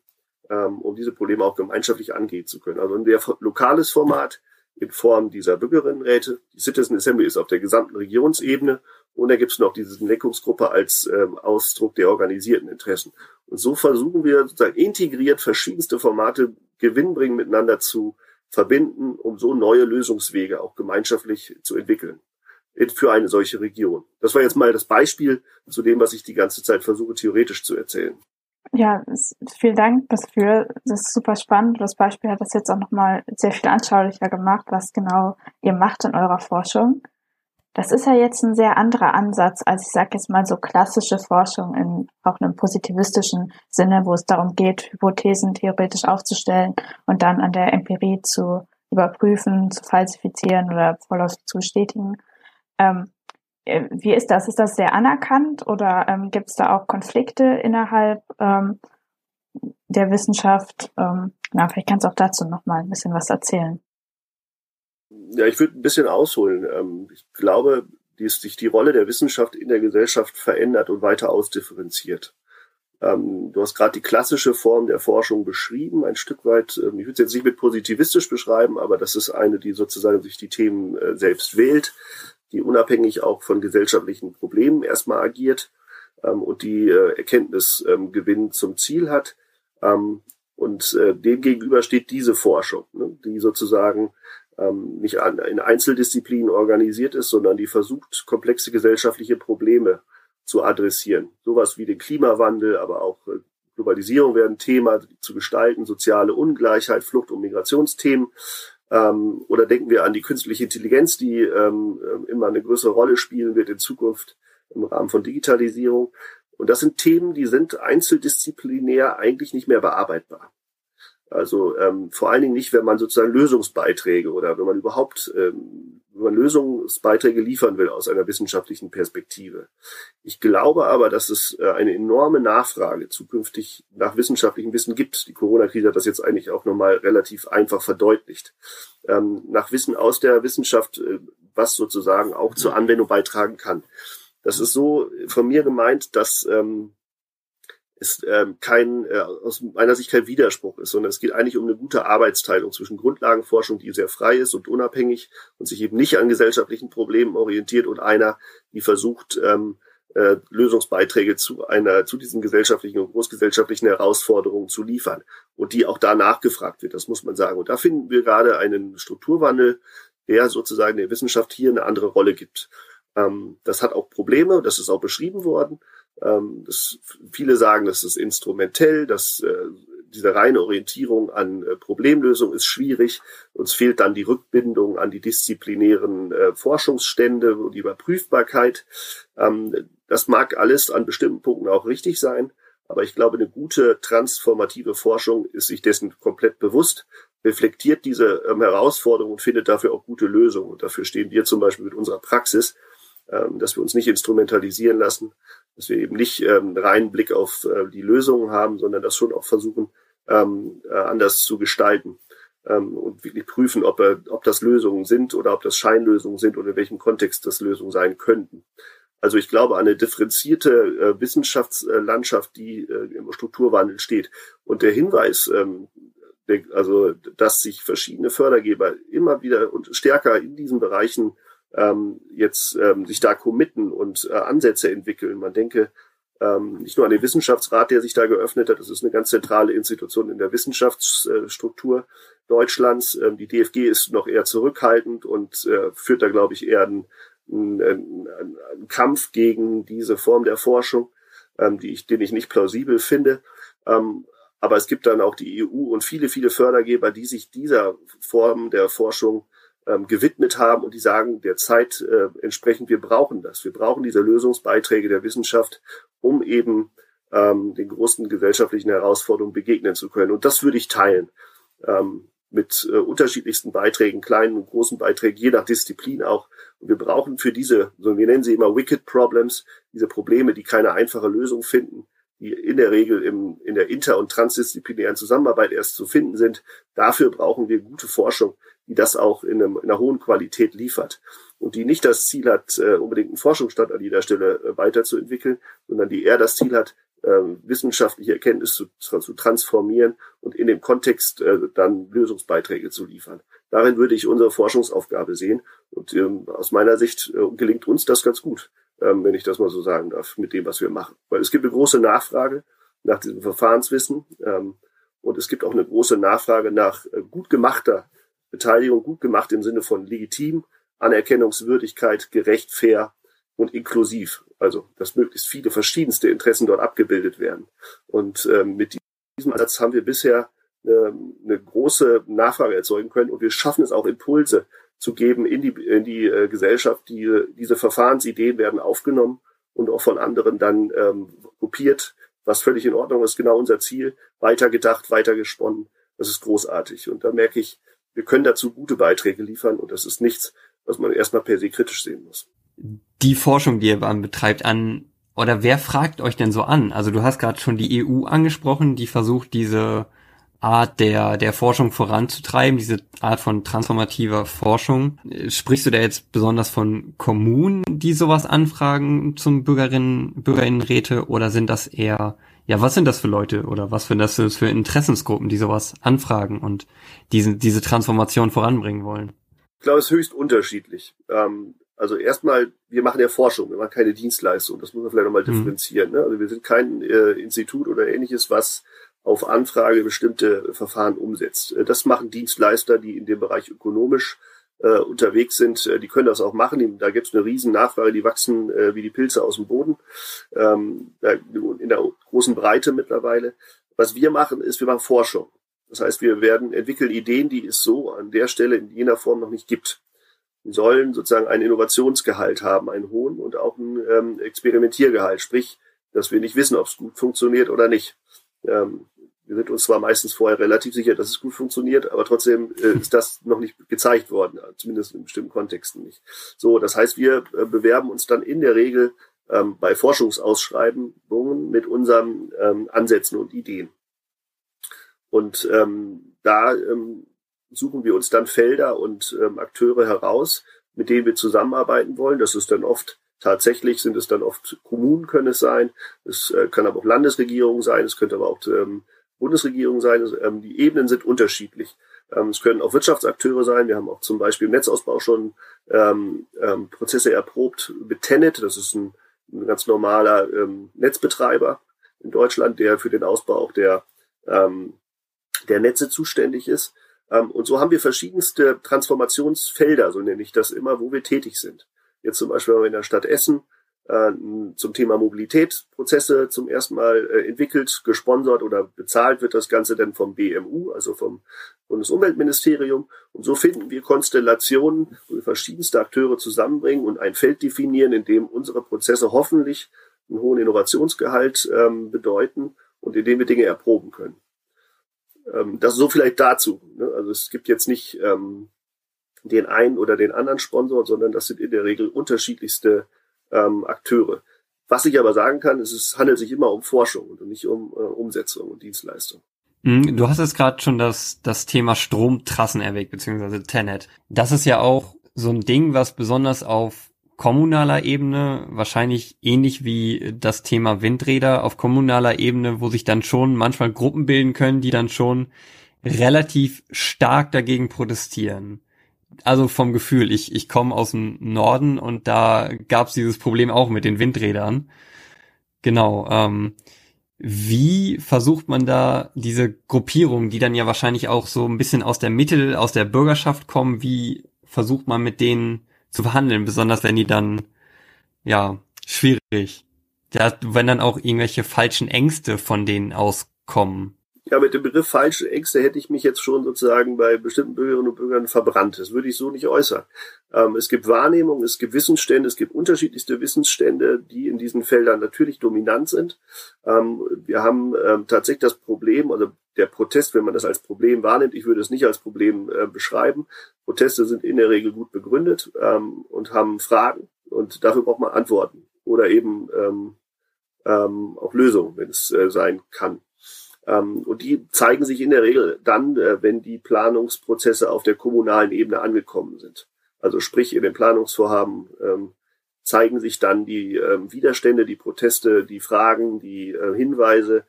ähm, um diese Probleme auch gemeinschaftlich angehen zu können. Also ein sehr lokales Format in Form dieser Bürgerinnenräte. Die Citizen Assembly ist auf der gesamten Regionsebene und da gibt es noch diese Lenkungsgruppe als ähm, Ausdruck der organisierten Interessen. Und so versuchen wir sozusagen integriert verschiedenste Formate gewinnbringend miteinander zu verbinden, um so neue Lösungswege auch gemeinschaftlich zu entwickeln für eine solche Region. Das war jetzt mal das Beispiel zu dem, was ich die ganze Zeit versuche theoretisch zu erzählen. Ja, vielen Dank dafür. Das ist super spannend. Das Beispiel hat das jetzt auch nochmal sehr viel anschaulicher gemacht, was genau ihr macht in eurer Forschung. Das ist ja jetzt ein sehr anderer Ansatz als ich sage jetzt mal so klassische Forschung in auch einem positivistischen Sinne, wo es darum geht, Hypothesen theoretisch aufzustellen und dann an der Empirie zu überprüfen, zu falsifizieren oder vorläufig zu bestätigen. Ähm, äh, wie ist das? Ist das sehr anerkannt oder ähm, gibt es da auch Konflikte innerhalb ähm, der Wissenschaft? Ähm, na, vielleicht kannst du auch dazu noch mal ein bisschen was erzählen. Ja, ich würde ein bisschen ausholen. Ähm, ich glaube, dass sich die Rolle der Wissenschaft in der Gesellschaft verändert und weiter ausdifferenziert. Ähm, du hast gerade die klassische Form der Forschung beschrieben, ein Stück weit, ähm, ich würde es jetzt nicht mit positivistisch beschreiben, aber das ist eine, die sozusagen sich die Themen äh, selbst wählt, die unabhängig auch von gesellschaftlichen Problemen erstmal agiert und die äh, Erkenntnisgewinn zum Ziel hat. und äh, dem steht diese Forschung, ne, die sozusagen ähm, nicht an, in Einzeldisziplinen organisiert ist, sondern die versucht, komplexe gesellschaftliche Probleme zu adressieren. Sowas wie den Klimawandel, aber auch äh, Globalisierung werden Thema zu gestalten, soziale Ungleichheit, Flucht- und Migrationsthemen. Ähm, oder denken wir an die künstliche Intelligenz, die ähm, äh, immer eine größere Rolle spielen wird in Zukunft im Rahmen von Digitalisierung. Und das sind Themen, die sind einzeldisziplinär eigentlich nicht mehr bearbeitbar. Also ähm, vor allen Dingen nicht, wenn man sozusagen Lösungsbeiträge oder wenn man überhaupt ähm, man Lösungsbeiträge liefern will aus einer wissenschaftlichen Perspektive. Ich glaube aber, dass es äh, eine enorme Nachfrage zukünftig nach wissenschaftlichem Wissen gibt. Die Corona-Krise hat das jetzt eigentlich auch nochmal relativ einfach verdeutlicht. Ähm, nach Wissen aus der Wissenschaft, äh, was sozusagen auch zur Anwendung beitragen kann. Das ist so von mir gemeint, dass ähm, es ähm, kein, äh, aus meiner Sicht kein Widerspruch ist, sondern es geht eigentlich um eine gute Arbeitsteilung zwischen Grundlagenforschung, die sehr frei ist und unabhängig und sich eben nicht an gesellschaftlichen Problemen orientiert und einer, die versucht, ähm, äh, Lösungsbeiträge zu einer, zu diesen gesellschaftlichen und großgesellschaftlichen Herausforderungen zu liefern und die auch da nachgefragt wird, das muss man sagen. Und da finden wir gerade einen Strukturwandel, der sozusagen der Wissenschaft hier eine andere Rolle gibt. Ähm, das hat auch Probleme, das ist auch beschrieben worden. Ähm, das, viele sagen, das ist instrumentell, dass äh, diese reine Orientierung an äh, Problemlösung ist schwierig. Uns fehlt dann die Rückbindung an die disziplinären äh, Forschungsstände und die Überprüfbarkeit. Ähm, das mag alles an bestimmten Punkten auch richtig sein, aber ich glaube, eine gute transformative Forschung ist sich dessen komplett bewusst, reflektiert diese ähm, Herausforderungen und findet dafür auch gute Lösungen. Und dafür stehen wir zum Beispiel mit unserer Praxis, ähm, dass wir uns nicht instrumentalisieren lassen, dass wir eben nicht ähm, reinen Blick auf äh, die Lösungen haben, sondern das schon auch versuchen, ähm, äh, anders zu gestalten ähm, und wirklich prüfen, ob, äh, ob das Lösungen sind oder ob das Scheinlösungen sind oder in welchem Kontext das Lösungen sein könnten. Also ich glaube eine differenzierte äh, Wissenschaftslandschaft, die äh, im Strukturwandel steht. Und der Hinweis, ähm, der, also dass sich verschiedene Fördergeber immer wieder und stärker in diesen Bereichen ähm, jetzt ähm, sich da committen und äh, Ansätze entwickeln. Man denke ähm, nicht nur an den Wissenschaftsrat, der sich da geöffnet hat, das ist eine ganz zentrale Institution in der Wissenschaftsstruktur Deutschlands. Ähm, die DFG ist noch eher zurückhaltend und äh, führt da, glaube ich, eher einen, einen, einen Kampf gegen diese Form der Forschung, ähm, die ich, den ich nicht plausibel finde. Ähm, aber es gibt dann auch die EU und viele, viele Fördergeber, die sich dieser Form der Forschung ähm, gewidmet haben und die sagen der Zeit äh, entsprechend, wir brauchen das. Wir brauchen diese Lösungsbeiträge der Wissenschaft, um eben ähm, den großen gesellschaftlichen Herausforderungen begegnen zu können. Und das würde ich teilen. Ähm, mit äh, unterschiedlichsten Beiträgen, kleinen und großen Beiträgen, je nach Disziplin auch. Und wir brauchen für diese, so wir nennen sie immer Wicked Problems, diese Probleme, die keine einfache Lösung finden, die in der Regel im, in der inter- und transdisziplinären Zusammenarbeit erst zu finden sind. Dafür brauchen wir gute Forschung, die das auch in, einem, in einer hohen Qualität liefert und die nicht das Ziel hat, äh, unbedingt einen Forschungsstand an jeder Stelle äh, weiterzuentwickeln, sondern die eher das Ziel hat, äh, wissenschaftliche Erkenntnisse zu, zu transformieren und in dem Kontext äh, dann Lösungsbeiträge zu liefern. Darin würde ich unsere Forschungsaufgabe sehen und ähm, aus meiner Sicht äh, gelingt uns das ganz gut, ähm, wenn ich das mal so sagen darf, mit dem, was wir machen. Weil es gibt eine große Nachfrage nach diesem Verfahrenswissen ähm, und es gibt auch eine große Nachfrage nach äh, gut gemachter Beteiligung gut gemacht im Sinne von legitim, Anerkennungswürdigkeit, gerecht, fair und inklusiv. Also, dass möglichst viele verschiedenste Interessen dort abgebildet werden. Und ähm, mit diesem Ansatz haben wir bisher ähm, eine große Nachfrage erzeugen können und wir schaffen es auch Impulse zu geben in die, in die äh, Gesellschaft. Die, diese Verfahrensideen werden aufgenommen und auch von anderen dann ähm, kopiert, was völlig in Ordnung ist, genau unser Ziel, weitergedacht, weitergesponnen. Das ist großartig. Und da merke ich, wir können dazu gute Beiträge liefern und das ist nichts, was man erstmal per se kritisch sehen muss. Die Forschung, die ihr betreibt, an oder wer fragt euch denn so an? Also du hast gerade schon die EU angesprochen, die versucht diese Art der, der Forschung voranzutreiben, diese Art von transformativer Forschung. Sprichst du da jetzt besonders von Kommunen, die sowas anfragen zum Bürgerinnen, Bürgerinnenräte oder sind das eher ja, was sind das für Leute oder was sind das für Interessensgruppen, die sowas anfragen und diese, diese Transformation voranbringen wollen? Ich glaube, es ist höchst unterschiedlich. Ähm, also erstmal, wir machen ja Forschung, wir machen keine Dienstleistung. Das muss man vielleicht nochmal mhm. differenzieren. Ne? Also wir sind kein äh, Institut oder ähnliches, was auf Anfrage bestimmte Verfahren umsetzt. Äh, das machen Dienstleister, die in dem Bereich ökonomisch äh, unterwegs sind, äh, die können das auch machen. Da gibt es eine riesen Nachfrage, die wachsen äh, wie die Pilze aus dem Boden, ähm, in der großen Breite mittlerweile. Was wir machen, ist, wir machen Forschung. Das heißt, wir werden entwickeln Ideen, die es so an der Stelle in jener Form noch nicht gibt. Wir sollen sozusagen einen Innovationsgehalt haben, einen hohen und auch einen ähm, Experimentiergehalt, sprich, dass wir nicht wissen, ob es gut funktioniert oder nicht. Ähm, Wir sind uns zwar meistens vorher relativ sicher, dass es gut funktioniert, aber trotzdem äh, [LAUGHS] ist das noch nicht gezeigt worden, zumindest in bestimmten Kontexten nicht. So, das heißt, wir äh, bewerben uns dann in der Regel ähm, bei Forschungsausschreibungen mit unseren ähm, Ansätzen und Ideen. Und ähm, da ähm, suchen wir uns dann Felder und ähm, Akteure heraus, mit denen wir zusammenarbeiten wollen. Das ist dann oft tatsächlich, sind es dann oft Kommunen können es sein, es äh, kann aber auch Landesregierungen sein, es könnte aber auch ähm, Bundesregierung sein. Also, ähm, die Ebenen sind unterschiedlich. Ähm, es können auch Wirtschaftsakteure sein. Wir haben auch zum Beispiel im Netzausbau schon ähm, Prozesse erprobt mit Tenet. Das ist ein, ganz normaler Netzbetreiber in Deutschland, der für den Ausbau auch der, der Netze zuständig ist. Und so haben wir verschiedenste Transformationsfelder, so nenne ich das immer, wo wir tätig sind. Jetzt zum Beispiel in der Stadt Essen äh, zum Thema Mobilität Prozesse zum ersten Mal äh, entwickelt, gesponsert oder bezahlt wird das Ganze dann vom BMU, also vom Bundesumweltministerium. Und so finden wir Konstellationen, wo wir verschiedenste Akteure zusammenbringen und ein Feld definieren, in dem unsere Prozesse hoffentlich einen hohen Innovationsgehalt ähm, bedeuten und in dem wir Dinge erproben können. Ähm, das ist so vielleicht dazu. Ne? Also es gibt jetzt nicht ähm, den einen oder den anderen Sponsor, sondern das sind in der Regel unterschiedlichste ähm, Akteure. Was ich aber sagen kann, ist, es handelt sich immer um Forschung und nicht um äh, Umsetzung und Dienstleistung. Mhm, du hast jetzt gerade schon das, das Thema Stromtrassen erwähnt, beziehungsweise Tenet. Das ist ja auch so ein Ding, was besonders auf kommunaler Ebene, wahrscheinlich ähnlich wie das Thema Windräder auf kommunaler Ebene, wo sich dann schon manchmal Gruppen bilden können, die dann schon relativ stark dagegen protestieren also vom Gefühl, ich, ich komme aus dem Norden und da gab's dieses Problem auch mit den Windrädern. Genau. Ähm, wie versucht man da diese Gruppierung, die dann ja wahrscheinlich auch so ein bisschen aus der Mitte, aus der Bürgerschaft kommen, wie versucht man mit denen zu verhandeln, besonders wenn die dann, ja, schwierig. Ja, wenn dann auch irgendwelche falschen Ängste von denen auskommen. Ja, mit dem Begriff falsche Ängste hätte ich mich jetzt schon sozusagen bei bestimmten Bürgerinnen und Bürgern verbrannt. Das würde ich so nicht äußern. Ähm, es gibt Wahrnehmung, es gibt Wissensstände, es gibt unterschiedlichste Wissensstände, die in diesen Feldern natürlich dominant sind. Ähm, wir haben ähm, tatsächlich das Problem, also der Protest, wenn man das als Problem wahrnimmt, ich würde es nicht als Problem äh, beschreiben. Proteste sind in der Regel gut begründet ähm, und haben Fragen und dafür braucht man Antworten oder eben ähm, ähm, auch Lösungen, wenn es äh, sein kann. Ähm, und die zeigen sich in der Regel dann, äh, wenn die Planungsprozesse auf der kommunalen Ebene angekommen sind. Also sprich in den Planungsvorhaben ähm, zeigen sich dann die ähm, Widerstände, die Proteste, die Fragen, die äh, Hinweise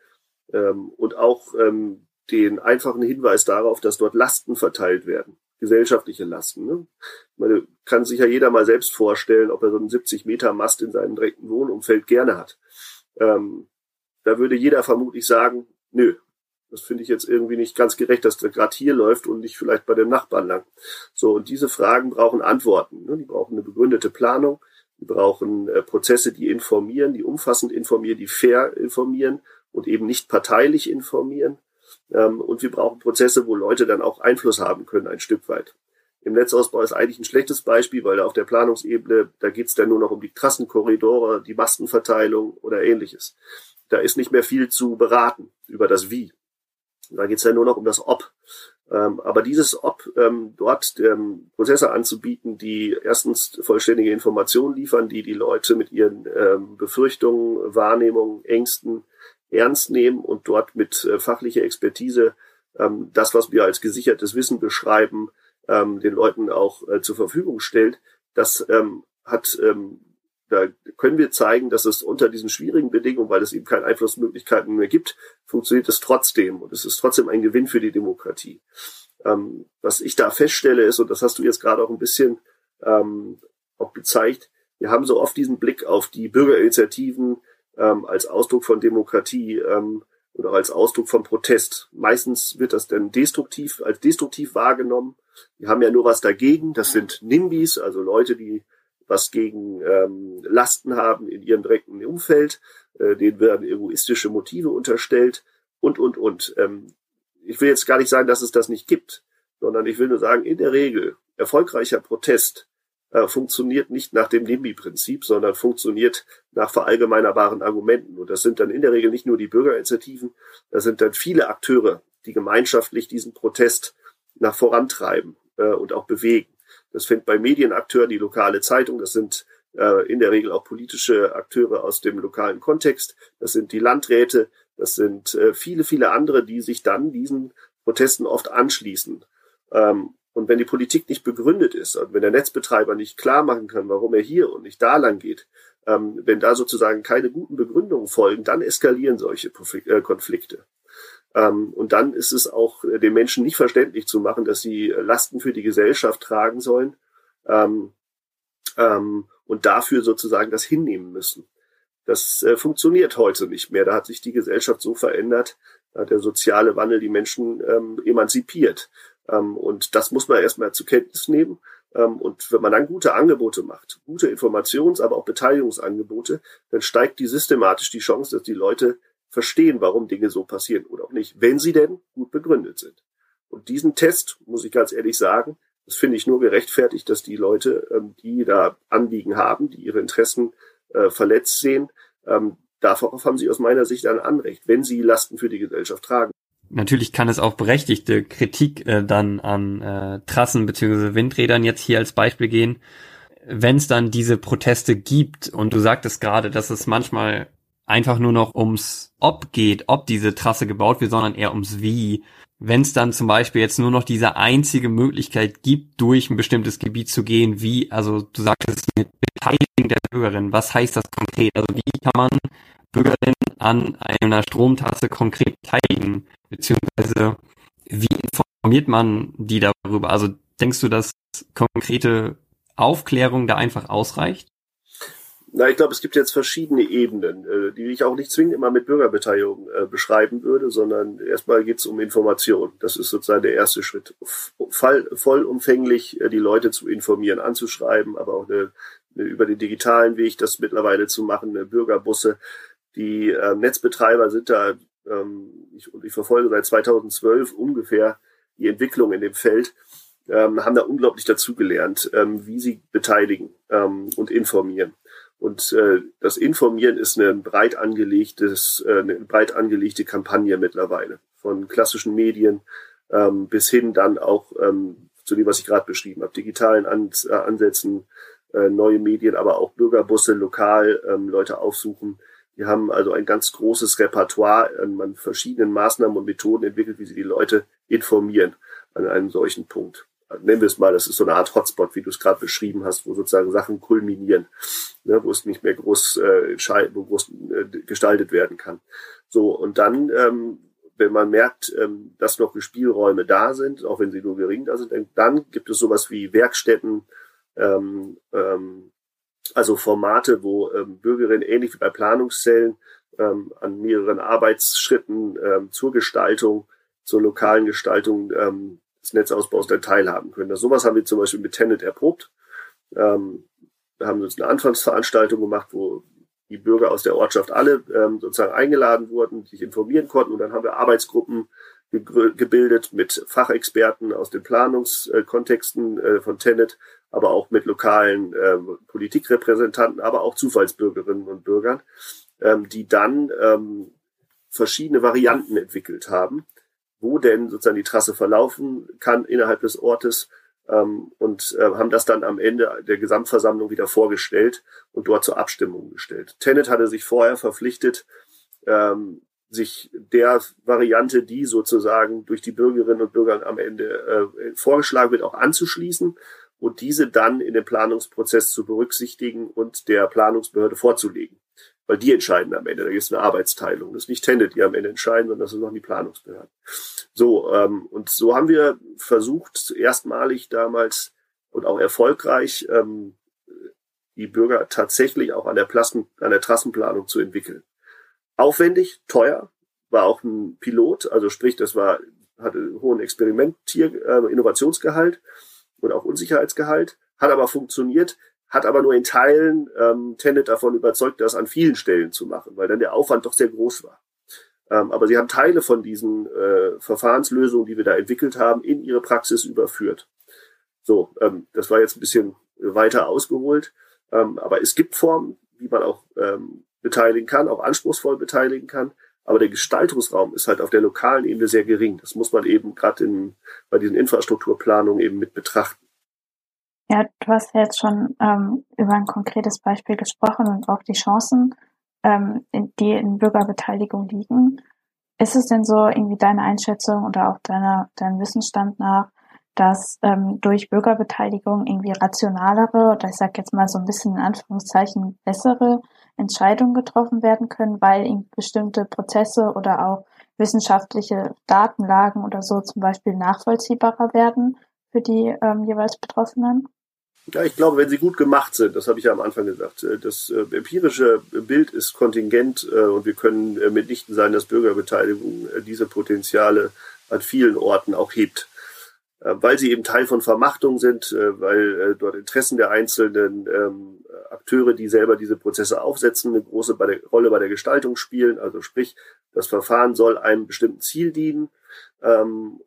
und auch den einfachen Hinweis darauf, dass dort Lasten verteilt werden, gesellschaftliche Lasten. Ne? Man kann sich ja jeder mal selbst vorstellen, ob er so einen 70 Meter Mast in seinem direkten Wohnumfeld gerne hat. Da würde jeder vermutlich sagen, nö, das finde ich jetzt irgendwie nicht ganz gerecht, dass der gerade hier läuft und nicht vielleicht bei dem Nachbarn lang. So, und diese Fragen brauchen Antworten. Ne? Die brauchen eine begründete Planung, die brauchen äh, Prozesse, die informieren, die umfassend informieren, die fair informieren und eben nicht parteilich informieren. Ähm, und wir brauchen Prozesse, wo Leute dann auch Einfluss haben können, ein Stück weit. Im Netzausbau ist eigentlich ein schlechtes Beispiel, weil da auf der Planungsebene, da geht es dann nur noch um die Trassenkorridore, die Mastenverteilung oder ähnliches da ist nicht mehr viel zu beraten über das Wie. Da geht es ja nur noch um das Ob. Ähm, aber dieses Ob, ähm, dort ähm, Prozesse anzubieten, die erstens vollständige Informationen liefern, die die Leute mit ihren ähm, Befürchtungen, Wahrnehmungen, Ängsten ernst nehmen und dort mit äh, fachlicher Expertise ähm, das, was wir als gesichertes Wissen beschreiben, ähm, den Leuten auch äh, zur Verfügung stellt, das ähm, hat ähm, da können wir zeigen, dass es unter diesen schwierigen Bedingungen, weil es eben keine Einflussmöglichkeiten mehr gibt, funktioniert es trotzdem und es ist trotzdem ein Gewinn für die Demokratie. Ähm, was ich da feststelle ist, und das hast du jetzt gerade auch ein bisschen ähm, auch gezeigt, wir haben so oft diesen Blick auf die Bürgerinitiativen ähm, als Ausdruck von Demokratie ähm, oder als Ausdruck von Protest. Meistens wird das dann destruktiv, als destruktiv wahrgenommen. Wir haben ja nur was dagegen. Das sind NIMBYs, also Leute, die was gegen ähm, Lasten haben in ihrem direkten Umfeld, äh, denen werden egoistische Motive unterstellt und, und, und. Ähm, ich will jetzt gar nicht sagen, dass es das nicht gibt, sondern ich will nur sagen, in der Regel erfolgreicher Protest äh, funktioniert nicht nach dem NIMBY-Prinzip, sondern funktioniert nach verallgemeinerbaren Argumenten. Und das sind dann in der Regel nicht nur die Bürgerinitiativen, das sind dann viele Akteure, die gemeinschaftlich diesen Protest nach vorantreiben äh, und auch bewegen. Das fängt bei Medienakteuren, die lokale Zeitung, das sind äh, in der Regel auch politische Akteure aus dem lokalen Kontext, das sind die Landräte, das sind äh, viele, viele andere, die sich dann diesen Protesten oft anschließen. Ähm, und wenn die Politik nicht begründet ist und wenn der Netzbetreiber nicht klar machen kann, warum er hier und nicht da lang geht, ähm, wenn da sozusagen keine guten Begründungen folgen, dann eskalieren solche äh, Konflikte. Ähm, und dann ist es auch äh, den Menschen nicht verständlich zu machen, dass sie Lasten für die Gesellschaft tragen sollen ähm, ähm, und dafür sozusagen das hinnehmen müssen. Das äh, funktioniert heute nicht mehr. Da hat sich die Gesellschaft so verändert, da hat der soziale Wandel die Menschen ähm, emanzipiert. Ähm, und das muss man erstmal zur Kenntnis nehmen. Ähm, und wenn man dann gute Angebote macht, gute Informations-, aber auch Beteiligungsangebote, dann steigt die systematisch die Chance, dass die Leute verstehen, warum Dinge so passieren oder auch nicht, wenn sie denn gut begründet sind. Und diesen Test, muss ich ganz ehrlich sagen, das finde ich nur gerechtfertigt, dass die Leute, ähm, die da Anliegen haben, die ihre Interessen äh, verletzt sehen, darauf haben sie aus meiner Sicht ein Anrecht, wenn sie Lasten für die Gesellschaft tragen. Natürlich kann es auch berechtigte Kritik äh, dann an äh, Trassen bzw. Windrädern jetzt hier als Beispiel gehen. Wenn es dann diese Proteste gibt und du sagtest gerade, dass es manchmal einfach nur noch ums Ob geht, ob diese Trasse gebaut wird, sondern eher ums Wie. Wenn es dann zum Beispiel jetzt nur noch diese einzige Möglichkeit gibt, durch ein bestimmtes Gebiet zu gehen, wie, also du sagtest mit Beteiligung der Bürgerin, was heißt das konkret? Also wie kann man Bürgerin an einer Stromtasse konkret beteiligen? Beziehungsweise wie informiert man die darüber? Also denkst du, dass konkrete Aufklärung da einfach ausreicht? Na, ich glaube, es gibt jetzt verschiedene Ebenen, äh, die ich auch nicht zwingend immer mit Bürgerbeteiligung äh, beschreiben würde, sondern erstmal geht es um Information. Das ist sozusagen der erste Schritt. Voll, vollumfänglich äh, die Leute zu informieren, anzuschreiben, aber auch eine, eine, über den digitalen Weg das mittlerweile zu machen, eine Bürgerbusse. Die äh, Netzbetreiber sind da ähm, ich, ich verfolge seit 2012 ungefähr die Entwicklung in dem Feld, ähm, haben da unglaublich dazugelernt, ähm, wie sie beteiligen ähm, und informieren. Und äh, das Informieren ist eine breit angelegtes, äh, eine breit angelegte Kampagne mittlerweile. Von klassischen Medien ähm, bis hin dann auch ähm, zu dem, was ich gerade beschrieben habe, digitalen An äh, Ansätzen, äh, neue Medien, aber auch Bürgerbusse lokal ähm, Leute aufsuchen, wir haben also ein ganz großes Repertoire an verschiedenen Maßnahmen und Methoden entwickelt, wie sie die Leute informieren an einem solchen Punkt. Nennen wir es mal, das ist so eine Art Hotspot, wie du es gerade beschrieben hast, wo sozusagen Sachen kulminieren, ne, wo es nicht mehr groß äh, wo groß äh, gestaltet werden kann. So, und dann, ähm, wenn man merkt, ähm, dass noch Spielräume da sind, auch wenn sie nur gering da sind, dann gibt es sowas wie Werkstätten, ähm, ähm, also Formate, wo ähm, Bürgerinnen ähnlich wie bei Planungszellen ähm, an mehreren Arbeitsschritten ähm, zur Gestaltung, zur lokalen Gestaltung ähm, des Netzausbaus dann teilhaben können. Das, sowas haben wir zum Beispiel mit Tenet erprobt. Ähm, wir haben uns eine Anfangsveranstaltung gemacht, wo die Bürger aus der Ortschaft alle ähm, sozusagen eingeladen wurden, sich informieren konnten. Und dann haben wir Arbeitsgruppen gebildet mit Fachexperten aus den Planungskontexten äh, von Tenet, aber auch mit lokalen ähm, Politikrepräsentanten, aber auch Zufallsbürgerinnen und Bürgern, ähm, die dann ähm, verschiedene Varianten entwickelt haben, wo denn sozusagen die Trasse verlaufen kann innerhalb des Ortes ähm, und äh, haben das dann am Ende der Gesamtversammlung wieder vorgestellt und dort zur Abstimmung gestellt. Tenet hatte sich vorher verpflichtet, ähm, sich der Variante, die sozusagen durch die Bürgerinnen und Bürger am Ende äh, vorgeschlagen wird, auch anzuschließen und diese dann in den Planungsprozess zu berücksichtigen und der Planungsbehörde vorzulegen. Weil die entscheiden am Ende, da gibt es eine Arbeitsteilung. Das ist nicht Tende, die am Ende entscheiden, sondern das sind noch die Planungsbehörden. So, ähm, und so haben wir versucht, erstmalig damals und auch erfolgreich ähm, die Bürger tatsächlich auch an der, Plassen, an der Trassenplanung zu entwickeln aufwendig, teuer, war auch ein Pilot, also sprich, das war, hatte einen hohen Experimentier, äh, Innovationsgehalt und auch Unsicherheitsgehalt, hat aber funktioniert, hat aber nur in Teilen ähm, Tenet davon überzeugt, das an vielen Stellen zu machen, weil dann der Aufwand doch sehr groß war. Ähm, aber sie haben Teile von diesen äh, Verfahrenslösungen, die wir da entwickelt haben, in ihre Praxis überführt. So, ähm, das war jetzt ein bisschen weiter ausgeholt. Ähm, aber es gibt Formen, wie man auch ähm, beteiligen kann, auch anspruchsvoll beteiligen kann. Aber der Gestaltungsraum ist halt auf der lokalen Ebene sehr gering. Das muss man eben gerade bei diesen Infrastrukturplanungen eben mit betrachten. Ja, du hast ja jetzt schon ähm, über ein konkretes Beispiel gesprochen und auch die Chancen, ähm, die in Bürgerbeteiligung liegen. Ist es denn so irgendwie deine Einschätzung oder auch deiner, deinem Wissensstand nach, dass ähm, durch Bürgerbeteiligung irgendwie rationalere oder ich sage jetzt mal so ein bisschen in Anführungszeichen bessere Entscheidungen getroffen werden können, weil bestimmte Prozesse oder auch wissenschaftliche Datenlagen oder so zum Beispiel nachvollziehbarer werden für die ähm, jeweils Betroffenen? Ja, ich glaube, wenn sie gut gemacht sind, das habe ich ja am Anfang gesagt, äh, das äh, empirische Bild ist kontingent äh, und wir können mitnichten sein, dass Bürgerbeteiligung diese Potenziale an vielen Orten auch hebt. Weil sie eben Teil von Vermachtung sind, weil dort Interessen der einzelnen ähm, Akteure, die selber diese Prozesse aufsetzen, eine große Rolle bei der Gestaltung spielen. Also sprich, das Verfahren soll einem bestimmten Ziel dienen ähm,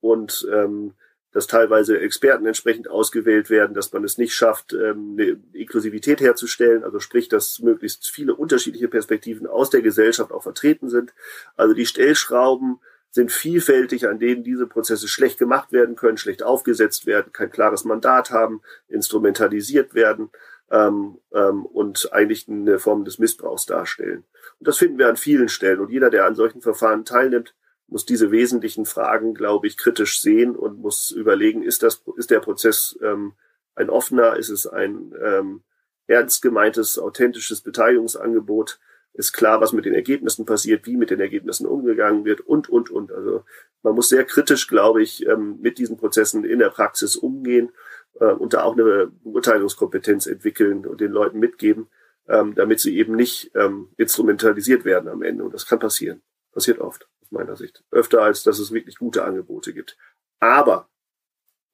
und ähm, dass teilweise Experten entsprechend ausgewählt werden, dass man es nicht schafft, ähm, eine Inklusivität herzustellen, also sprich, dass möglichst viele unterschiedliche Perspektiven aus der Gesellschaft auch vertreten sind. Also die Stellschrauben sind vielfältig, an denen diese Prozesse schlecht gemacht werden können, schlecht aufgesetzt werden, kein klares Mandat haben, instrumentalisiert werden ähm, ähm, und eigentlich eine Form des Missbrauchs darstellen. Und das finden wir an vielen Stellen. Und jeder, der an solchen Verfahren teilnimmt, muss diese wesentlichen Fragen, glaube ich, kritisch sehen und muss überlegen, ist das, ist der Prozess ähm, ein offener, ist es ein ähm, ernst gemeintes, authentisches Beteiligungsangebot, ist klar, was mit den Ergebnissen passiert, wie mit den Ergebnissen umgegangen wird und, und, und. Also man muss sehr kritisch, glaube ich, ähm, mit diesen Prozessen in der Praxis umgehen äh, und da auch eine Beurteilungskompetenz entwickeln und den Leuten mitgeben, ähm, damit sie eben nicht ähm, instrumentalisiert werden am Ende. Und das kann passieren. Passiert oft, meiner Sicht. Öfter, als dass es wirklich gute Angebote gibt. Aber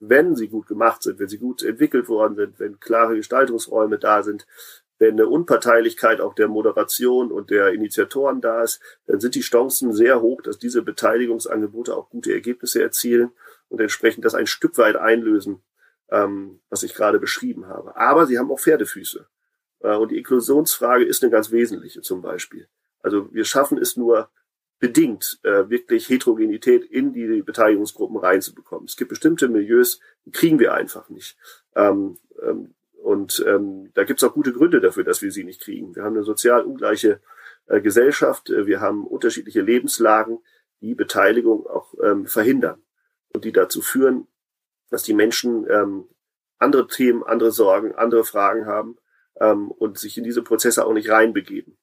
wenn sie gut gemacht sind, wenn sie gut entwickelt worden sind, wenn klare Gestaltungsräume da sind, wenn eine Unparteilichkeit auch der Moderation und der Initiatoren da ist, dann sind die Chancen sehr hoch, dass diese Beteiligungsangebote auch gute Ergebnisse erzielen und entsprechend das ein Stück weit einlösen, ähm, was ich gerade beschrieben habe. Aber sie haben auch Pferdefüße. Äh, und die Inklusionsfrage ist eine ganz wesentliche zum Beispiel. Also wir schaffen es nur bedingt, äh, wirklich Heterogenität in die Beteiligungsgruppen reinzubekommen. Es gibt bestimmte Milieus, die kriegen wir einfach nicht. Ähm, ähm, und ähm, da gibt es auch gute Gründe dafür, dass wir sie nicht kriegen. Wir haben eine sozial ungleiche äh, Gesellschaft, äh, wir haben unterschiedliche Lebenslagen, die Beteiligung auch ähm, verhindern und die dazu führen, dass die Menschen ähm, andere Themen, andere Sorgen, andere Fragen haben ähm, und sich in diese Prozesse auch nicht reinbegeben.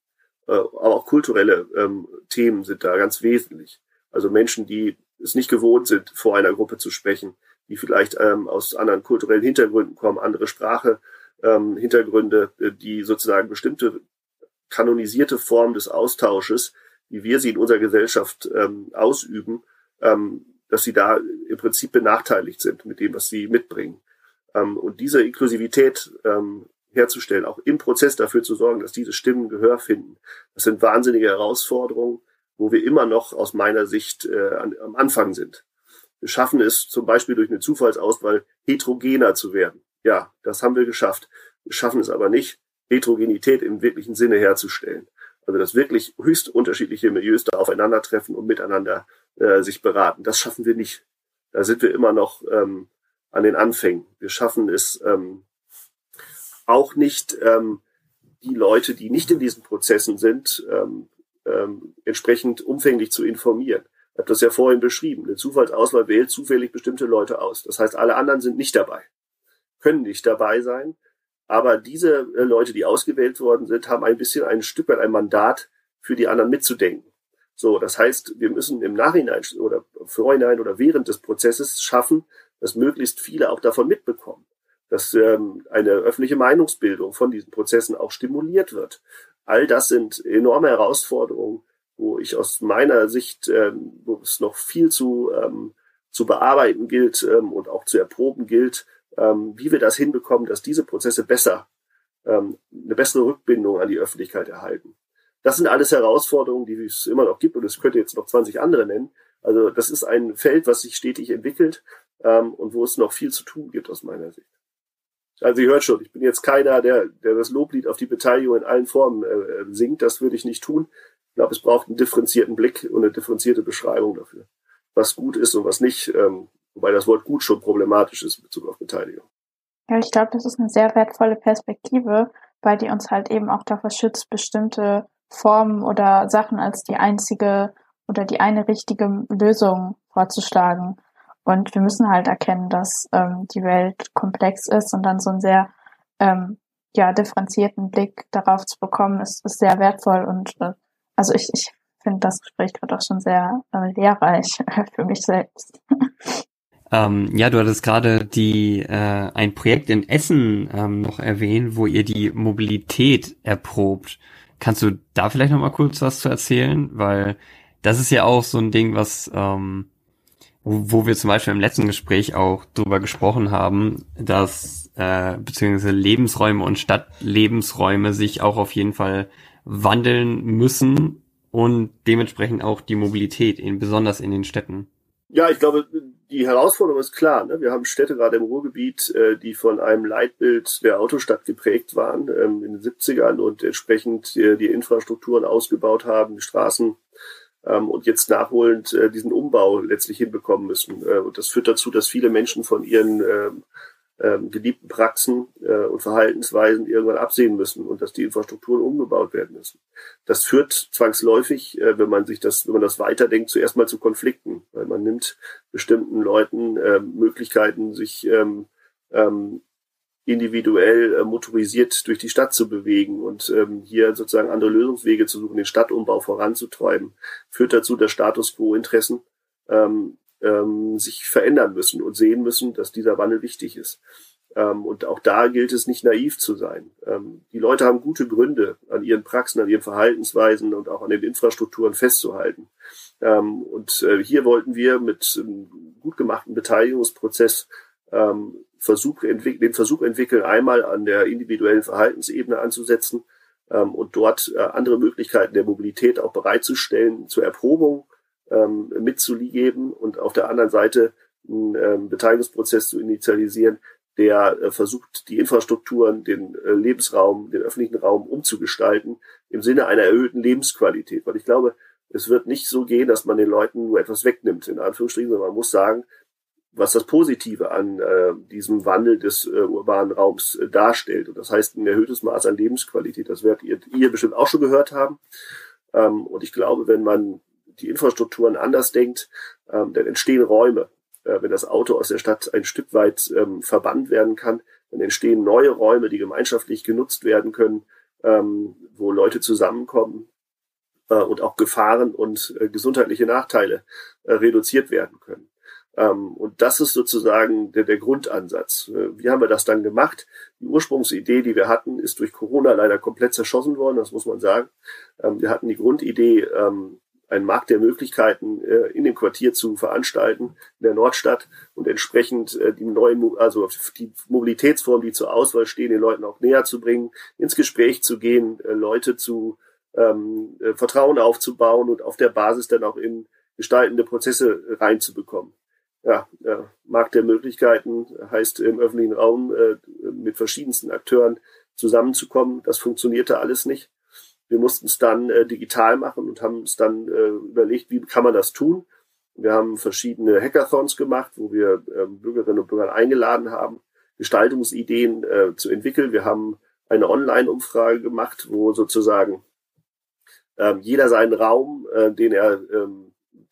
Äh, aber auch kulturelle ähm, Themen sind da ganz wesentlich. Also Menschen, die es nicht gewohnt sind, vor einer Gruppe zu sprechen, die vielleicht ähm, aus anderen kulturellen Hintergründen kommen, andere Sprache, ähm, Hintergründe, äh, die sozusagen bestimmte kanonisierte Form des Austausches, wie wir sie in unserer Gesellschaft ähm, ausüben, ähm, dass sie da im Prinzip benachteiligt sind mit dem, was sie mitbringen. Ähm, und diese Inklusivität ähm, herzustellen, auch im Prozess dafür zu sorgen, dass diese Stimmen Gehör finden, das sind wahnsinnige Herausforderungen, wo wir immer noch aus meiner Sicht äh, an, am Anfang sind. Wir schaffen es zum Beispiel durch eine Zufallsauswahl heterogener zu werden. Ja, das haben wir geschafft. Wir schaffen es aber nicht, Heterogenität im wirklichen Sinne herzustellen. Also dass wirklich höchst unterschiedliche Milieus da aufeinandertreffen und miteinander äh, sich beraten. Das schaffen wir nicht. Da sind wir immer noch ähm, an den Anfängen. Wir schaffen es ähm, auch nicht, ähm, die Leute, die nicht in diesen Prozessen sind, ähm, ähm, entsprechend umfänglich zu informieren habe das ja vorhin beschrieben. Eine Zufallsauswahl wählt zufällig bestimmte Leute aus. Das heißt, alle anderen sind nicht dabei, können nicht dabei sein. Aber diese äh, Leute, die ausgewählt worden sind, haben ein bisschen ein Stück weit ein Mandat für die anderen mitzudenken. So, das heißt, wir müssen im Nachhinein oder vorhinein oder während des Prozesses schaffen, dass möglichst viele auch davon mitbekommen, dass ähm, eine öffentliche Meinungsbildung von diesen Prozessen auch stimuliert wird. All das sind enorme Herausforderungen, wo ich aus meiner Sicht, ähm, wo es noch viel zu, ähm, zu bearbeiten gilt ähm, und auch zu erproben gilt, ähm, wie wir das hinbekommen, dass diese Prozesse besser, ähm, eine bessere Rückbindung an die Öffentlichkeit erhalten. Das sind alles Herausforderungen, die es immer noch gibt und es könnte jetzt noch 20 andere nennen. Also das ist ein Feld, was sich stetig entwickelt ähm, und wo es noch viel zu tun gibt aus meiner Sicht. Also ihr hört schon, ich bin jetzt keiner, der, der das Loblied auf die Beteiligung in allen Formen äh, singt. Das würde ich nicht tun. Ich glaube, es braucht einen differenzierten Blick und eine differenzierte Beschreibung dafür, was gut ist und was nicht. Ähm, wobei das Wort gut schon problematisch ist in Bezug auf Beteiligung. Ja, ich glaube, das ist eine sehr wertvolle Perspektive, weil die uns halt eben auch davor schützt, bestimmte Formen oder Sachen als die einzige oder die eine richtige Lösung vorzuschlagen. Und wir müssen halt erkennen, dass ähm, die Welt komplex ist und dann so einen sehr ähm, ja, differenzierten Blick darauf zu bekommen, ist, ist sehr wertvoll. Und äh, also ich, ich finde das Gespräch gerade auch schon sehr äh, lehrreich [LAUGHS] für mich selbst. Ähm, ja, du hattest gerade die äh, ein Projekt in Essen ähm, noch erwähnt, wo ihr die Mobilität erprobt. Kannst du da vielleicht noch mal kurz was zu erzählen? Weil das ist ja auch so ein Ding, was ähm, wo, wir zum Beispiel im letzten Gespräch auch drüber gesprochen haben, dass äh, beziehungsweise Lebensräume und Stadtlebensräume sich auch auf jeden Fall wandeln müssen und dementsprechend auch die Mobilität, in, besonders in den Städten. Ja, ich glaube, die Herausforderung ist klar. Ne? Wir haben Städte gerade im Ruhrgebiet, äh, die von einem Leitbild der Autostadt geprägt waren ähm, in den 70ern und entsprechend äh, die Infrastrukturen ausgebaut haben, die Straßen ähm, und jetzt nachholend äh, diesen Umbau letztlich hinbekommen müssen. Äh, und das führt dazu, dass viele Menschen von ihren ähm, ähm, geliebten Praxen äh, und Verhaltensweisen irgendwann absehen müssen und dass die Infrastrukturen umgebaut werden müssen. Das führt zwangsläufig, äh, wenn man sich das, wenn man das weiterdenkt, zuerst mal zu Konflikten, weil man nimmt bestimmten Leuten äh, Möglichkeiten, sich ähm, ähm, individuell äh, motorisiert durch die Stadt zu bewegen und ähm, hier sozusagen andere Lösungswege zu suchen, den Stadtumbau voranzutreiben, führt dazu, dass Status quo-Interessen ähm, ähm, sich verändern müssen und sehen müssen, dass dieser Wandel wichtig ist. Ähm, und auch da gilt es nicht naiv zu sein. Ähm, die Leute haben gute Gründe, an ihren Praxen, an ihren Verhaltensweisen und auch an den Infrastrukturen festzuhalten. Ähm, und äh, hier wollten wir mit einem gut gemachten Beteiligungsprozess ähm, Versuch den Versuch entwickeln, einmal an der individuellen Verhaltensebene anzusetzen ähm, und dort äh, andere Möglichkeiten der Mobilität auch bereitzustellen zur Erprobung ähm, mitzugeben und auf der anderen Seite einen ähm, Beteiligungsprozess zu initialisieren, der äh, versucht, die Infrastrukturen, den äh, Lebensraum, den öffentlichen Raum umzugestalten im Sinne einer erhöhten Lebensqualität. Weil ich glaube, es wird nicht so gehen, dass man den Leuten nur etwas wegnimmt, in Anführungsstrichen, sondern man muss sagen, was das Positive an äh, diesem Wandel des äh, urbanen Raums äh, darstellt. Und das heißt ein erhöhtes Maß an Lebensqualität. Das werdet ihr, ihr bestimmt auch schon gehört haben. Ähm, und ich glaube, wenn man die Infrastrukturen anders denkt, ähm, dann entstehen Räume. Äh, wenn das Auto aus der Stadt ein Stück weit ähm, verbannt werden kann, dann entstehen neue Räume, die gemeinschaftlich genutzt werden können, ähm, wo Leute zusammenkommen äh, und auch Gefahren und äh, gesundheitliche Nachteile äh, reduziert werden können. Ähm, und das ist sozusagen der, der Grundansatz. Äh, wie haben wir das dann gemacht? Die Ursprungsidee, die wir hatten, ist durch Corona leider komplett zerschossen worden, das muss man sagen. Ähm, wir hatten die Grundidee, ähm, einen Markt der Möglichkeiten äh, in dem Quartier zu veranstalten, in der Nordstadt und entsprechend äh, die neuen, also die Mobilitätsformen, die zur Auswahl stehen, den Leuten auch näher zu bringen, ins Gespräch zu gehen, äh, Leute zu ähm, äh, Vertrauen aufzubauen und auf der Basis dann auch in gestaltende Prozesse reinzubekommen. Ja, Markt der Möglichkeiten heißt im öffentlichen Raum äh, mit verschiedensten Akteuren zusammenzukommen. Das funktionierte alles nicht. Wir mussten es dann äh, digital machen und haben es dann äh, überlegt, wie kann man das tun. Wir haben verschiedene Hackathons gemacht, wo wir äh, Bürgerinnen und Bürger eingeladen haben, Gestaltungsideen äh, zu entwickeln. Wir haben eine Online-Umfrage gemacht, wo sozusagen äh, jeder seinen Raum, äh, den er, äh,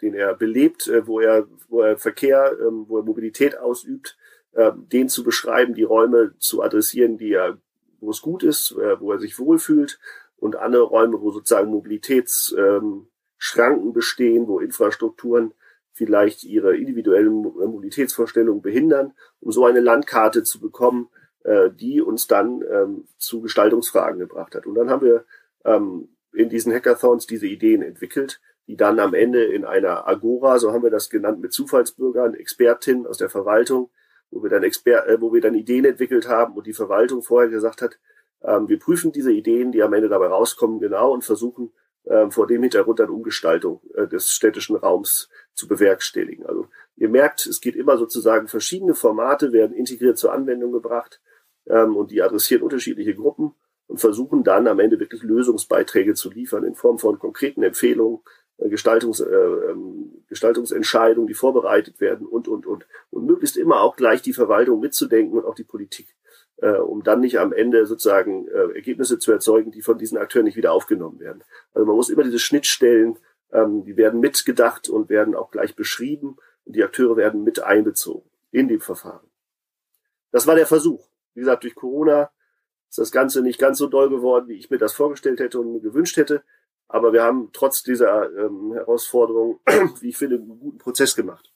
den er belebt, äh, wo er, wo er Verkehr, äh, wo er Mobilität ausübt, äh, den zu beschreiben, die Räume zu adressieren, die er, wo es gut ist, äh, wo er sich wohlfühlt und andere Räume, wo sozusagen Mobilitätsschranken ähm, bestehen, wo Infrastrukturen vielleicht ihre individuellen Mobilitätsvorstellungen behindern, um so eine Landkarte zu bekommen, äh, die uns dann ähm, zu Gestaltungsfragen gebracht hat. Und dann haben wir ähm, in diesen Hackathons diese Ideen entwickelt, die dann am Ende in einer Agora, so haben wir das genannt, mit Zufallsbürgern, Expertinnen aus der Verwaltung, wo wir dann Exper äh, wo wir dann Ideen entwickelt haben und die Verwaltung vorher gesagt hat, ähm, wir prüfen diese Ideen, die am Ende dabei rauskommen, genau und versuchen ähm, vor dem Hintergrund dann Umgestaltung äh, des städtischen Raums zu bewerkstelligen. Also ihr merkt, es geht immer sozusagen verschiedene Formate werden integriert zur Anwendung gebracht. ähm, und die adressieren unterschiedliche Gruppen und versuchen dann am Ende wirklich Lösungsbeiträge zu liefern in Form von konkreten Empfehlungen, äh, Gestaltungs, äh, ähm, Gestaltungsentscheidungen, die vorbereitet werden und, und, und. Und möglichst immer auch gleich die Verwaltung mitzudenken und auch die Politik, äh, um dann nicht am Ende sozusagen äh, Ergebnisse zu erzeugen, die von diesen Akteuren nicht wieder aufgenommen werden. Also man muss immer diese Schnittstellen, ähm, die werden mitgedacht und werden auch gleich beschrieben und die Akteure werden mit einbezogen in dem Verfahren. Das war der Versuch. Wie gesagt, durch Corona ist das Ganze nicht ganz so doll geworden, wie ich mir das vorgestellt hätte und mir gewünscht hätte. Aber wir haben trotz dieser ähm, Herausforderung, [CLEARS THROAT] wie ich finde, einen guten Prozess gemacht.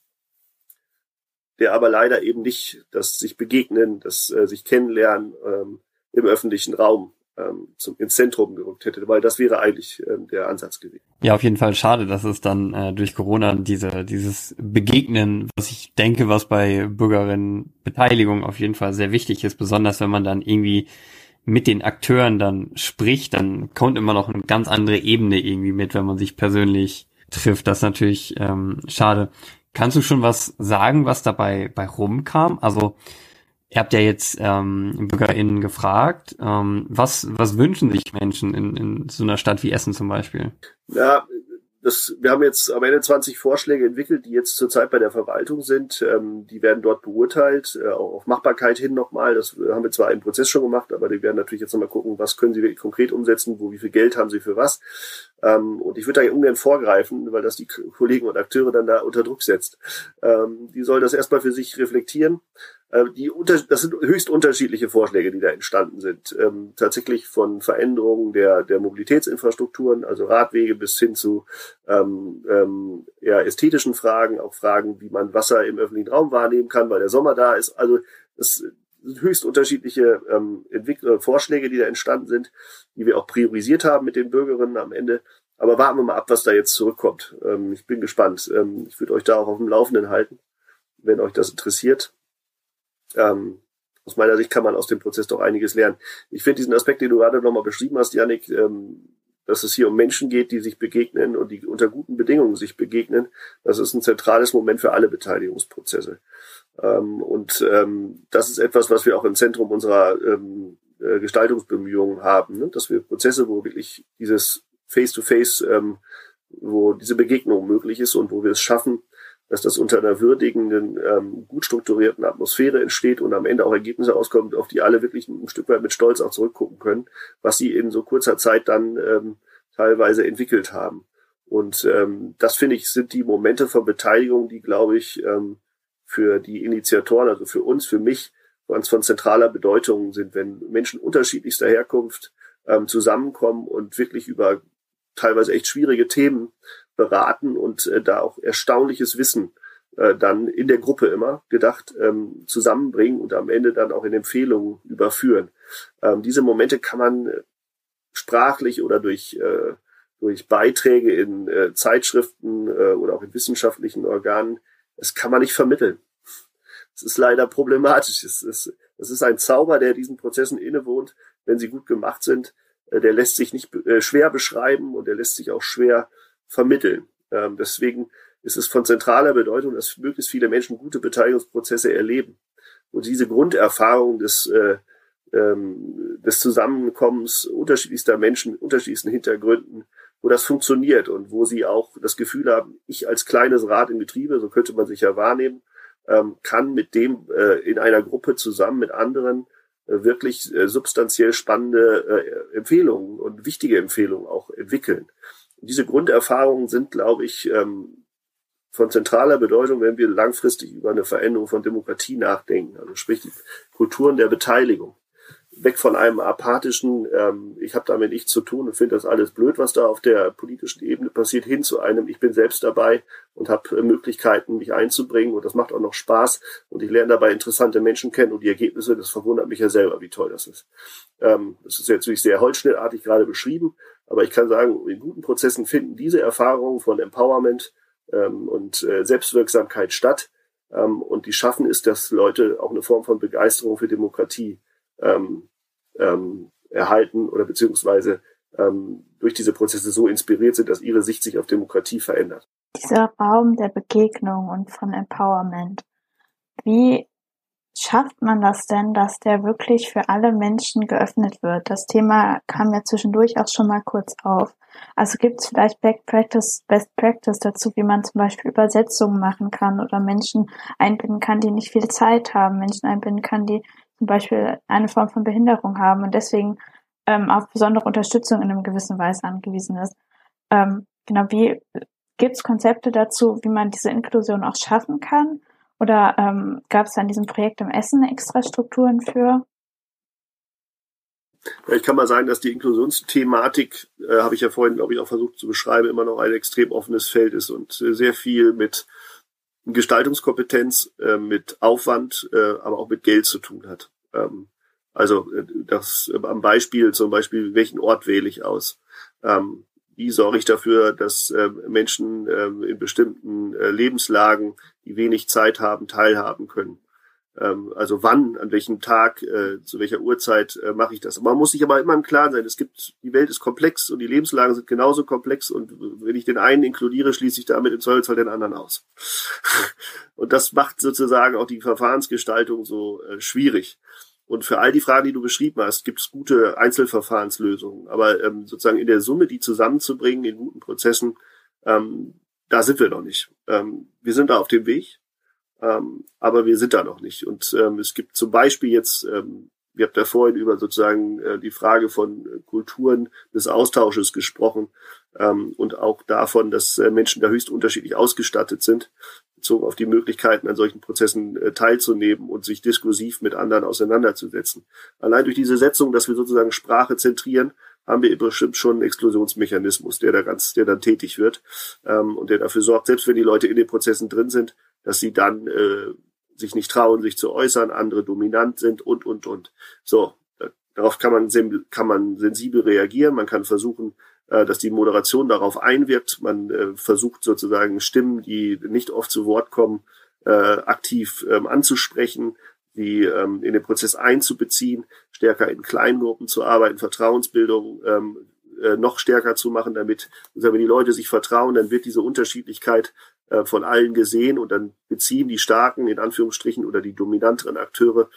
Der aber leider eben nicht das sich begegnen, das äh, sich kennenlernen ähm, im öffentlichen Raum ähm, zum, ins Zentrum gerückt hätte, weil das wäre eigentlich ähm, der Ansatz gewesen. Ja, auf jeden Fall schade, dass es dann äh, durch Corona diese dieses Begegnen, was ich denke, was bei Bürgerinnenbeteiligung auf jeden Fall sehr wichtig ist, besonders wenn man dann irgendwie mit den Akteuren dann spricht, dann kommt immer noch eine ganz andere Ebene irgendwie mit, wenn man sich persönlich trifft. Das ist natürlich ähm, schade. Kannst du schon was sagen, was dabei bei rumkam? Also ihr habt ja jetzt ähm, BürgerInnen gefragt, ähm, was, was wünschen sich Menschen in, in so einer Stadt wie Essen zum Beispiel? Ja, das, wir haben jetzt am Ende 20 Vorschläge entwickelt, die jetzt zurzeit bei der Verwaltung sind. Ähm, die werden dort beurteilt, äh, auch auf Machbarkeit hin nochmal. Das haben wir zwar im Prozess schon gemacht, aber die werden natürlich jetzt nochmal gucken, was können sie konkret umsetzen, wo, wie viel Geld haben sie für was. Ähm, und ich würde da ungern vorgreifen, weil das die Kollegen und Akteure dann da unter Druck setzt. Ähm, die sollen das erstmal für sich reflektieren. Äh, die unter, das sind höchst unterschiedliche Vorschläge, die da entstanden sind. Ähm, tatsächlich von Veränderungen der, der Mobilitätsinfrastrukturen, also Radwege bis hin zu ähm, ähm, ja, ästhetischen Fragen, auch Fragen, wie man Wasser im öffentlichen Raum wahrnehmen kann, weil der Sommer da ist. Also das sind höchst unterschiedliche ähm, Entwickler, Vorschläge, die da entstanden sind, die wir auch priorisiert haben mit den Bürgerinnen am Ende. Aber warten wir mal ab, was da jetzt zurückkommt. Ähm, ich bin gespannt. Ähm, ich würde euch da auch auf dem Laufenden halten, wenn euch das interessiert. Ähm, aus meiner Sicht kann man aus dem Prozess doch einiges lernen. Ich finde diesen Aspekt, den du gerade nochmal beschrieben hast, Janik, ähm, dass es hier um Menschen geht, die sich begegnen und die unter guten Bedingungen sich begegnen, das ist ein zentrales Moment für alle Beteiligungsprozesse. Ähm, und ähm, das ist etwas, was wir auch im Zentrum unserer ähm, äh, Gestaltungsbemühungen haben, ne? dass wir Prozesse, wo wirklich dieses Face-to-Face, -face, ähm, wo diese Begegnung möglich ist und wo wir es schaffen, dass das unter einer würdigenden, ähm, gut strukturierten Atmosphäre entsteht und am Ende auch Ergebnisse auskommen, auf die alle wirklich ein Stück weit mit Stolz auch zurückgucken können, was sie in so kurzer Zeit dann ähm, teilweise entwickelt haben. Und ähm, das finde ich sind die Momente von Beteiligung, die glaube ich ähm, für die Initiatoren, also für uns, für mich, ganz von zentraler Bedeutung sind, wenn Menschen unterschiedlichster Herkunft ähm, zusammenkommen und wirklich über teilweise echt schwierige Themen beraten und äh, da auch erstaunliches Wissen äh, dann in der Gruppe immer gedacht ähm, zusammenbringen und am Ende dann auch in Empfehlungen überführen. Ähm, diese Momente kann man äh, sprachlich oder durch äh, durch Beiträge in äh, Zeitschriften äh, oder auch in wissenschaftlichen Organen, das kann man nicht vermitteln. Es ist leider problematisch. Es ist, es ist ein Zauber, der diesen Prozessen innewohnt, wenn sie gut gemacht sind. Äh, der lässt sich nicht äh, schwer beschreiben und der lässt sich auch schwer vermitteln. Ähm, deswegen ist es von zentraler Bedeutung, dass möglichst viele Menschen gute Beteiligungsprozesse erleben. Und diese Grunderfahrung des, äh, ähm, des Zusammenkommens unterschiedlichster Menschen, unterschiedlichsten Hintergründen, wo das funktioniert und wo sie auch das Gefühl haben, ich als kleines Rad im Betriebe, so könnte man sich ja wahrnehmen, ähm, kann mit dem äh, in einer Gruppe zusammen mit anderen äh, wirklich äh, substanziell spannende äh, Empfehlungen und wichtige Empfehlungen auch entwickeln diese Grunderfahrungen sind, glaube ich, ähm, von zentraler Bedeutung, wenn wir langfristig über eine Veränderung von Demokratie nachdenken. Also sprich die Kulturen der Beteiligung. Weg von einem apathischen, ähm, ich habe damit nichts zu tun und finde das alles blöd, was da auf der politischen Ebene passiert, hin zu einem, ich bin selbst dabei und habe äh, Möglichkeiten, mich einzubringen und das macht auch noch Spaß und ich lerne dabei interessante Menschen kennen und die Ergebnisse, das verwundert mich ja selber, wie toll das ist. Ähm, das ist jetzt natürlich sehr holzschnittartig gerade beschrieben, aber ich kann sagen, in guten Prozessen finden diese Erfahrungen von Empowerment ähm, und äh, Selbstwirksamkeit statt. Ähm, und die schaffen es, dass Leute auch eine Form von Begeisterung für Demokratie ähm, ähm, erhalten oder beziehungsweise ähm, durch diese Prozesse so inspiriert sind, dass ihre Sicht sich auf Demokratie verändert. Dieser Raum der Begegnung und von Empowerment, wie schafft man das denn, dass der wirklich für alle Menschen geöffnet wird? Das Thema kam ja zwischendurch auch schon mal kurz auf. Also gibt es vielleicht Best Practice, Best Practice dazu, wie man zum Beispiel Übersetzungen machen kann oder Menschen einbinden kann, die nicht viel Zeit haben, Menschen einbinden kann, die zum Beispiel eine Form von Behinderung haben und deswegen ähm, auf besondere Unterstützung in einem gewissen Weise angewiesen ist. Ähm, genau, wie gibt es Konzepte dazu, wie man diese Inklusion auch schaffen kann? Oder ähm, gab es an diesem Projekt im Essen extra Strukturen für? Ich kann mal sagen, dass die Inklusionsthematik, äh, habe ich ja vorhin, glaube ich, auch versucht zu beschreiben, immer noch ein extrem offenes Feld ist und äh, sehr viel mit Gestaltungskompetenz, äh, mit Aufwand, äh, aber auch mit Geld zu tun hat. Ähm, also äh, das äh, am Beispiel zum Beispiel, welchen Ort wähle ich aus? Ähm, wie sorge ich dafür, dass äh, Menschen äh, in bestimmten äh, Lebenslagen, die wenig Zeit haben, teilhaben können. Ähm, also wann, an welchem Tag, äh, zu welcher Uhrzeit äh, mache ich das. Man muss sich aber immer im Klaren sein, es gibt, die Welt ist komplex und die Lebenslagen sind genauso komplex und wenn ich den einen inkludiere, schließe ich damit im Zweifelsfall den anderen aus. [LAUGHS] und das macht sozusagen auch die Verfahrensgestaltung so äh, schwierig. Und für all die Fragen, die du beschrieben hast, gibt es gute Einzelverfahrenslösungen. Aber ähm, sozusagen in der Summe, die zusammenzubringen in guten Prozessen, ähm, da sind wir noch nicht. Ähm, wir sind da auf dem Weg, ähm, aber wir sind da noch nicht. Und ähm, es gibt zum Beispiel jetzt, ähm, wir habt ja vorhin über sozusagen äh, die Frage von Kulturen des Austausches gesprochen ähm, und auch davon, dass äh, Menschen da höchst unterschiedlich ausgestattet sind bezogen auf die Möglichkeiten, an solchen Prozessen äh, teilzunehmen und sich diskursiv mit anderen auseinanderzusetzen. Allein durch diese Setzung, dass wir sozusagen Sprache zentrieren, haben wir bestimmt schon einen Exklusionsmechanismus, der da ganz, der dann tätig wird ähm, und der dafür sorgt, selbst wenn die Leute in den Prozessen drin sind, dass sie dann äh, sich nicht trauen, sich zu äußern, andere dominant sind und und und. So, darauf kann man kann man sensibel reagieren, man kann versuchen, dass die Moderation darauf einwirkt. Man äh, versucht sozusagen Stimmen, die nicht oft zu Wort kommen, äh, aktiv ähm, anzusprechen, die ähm, in den Prozess einzubeziehen, stärker in Kleingruppen zu arbeiten, Vertrauensbildung ähm, äh, noch stärker zu machen, damit, wenn die Leute sich vertrauen, dann wird diese Unterschiedlichkeit äh, von allen gesehen und dann beziehen die starken, in Anführungsstrichen, oder die dominanteren Akteure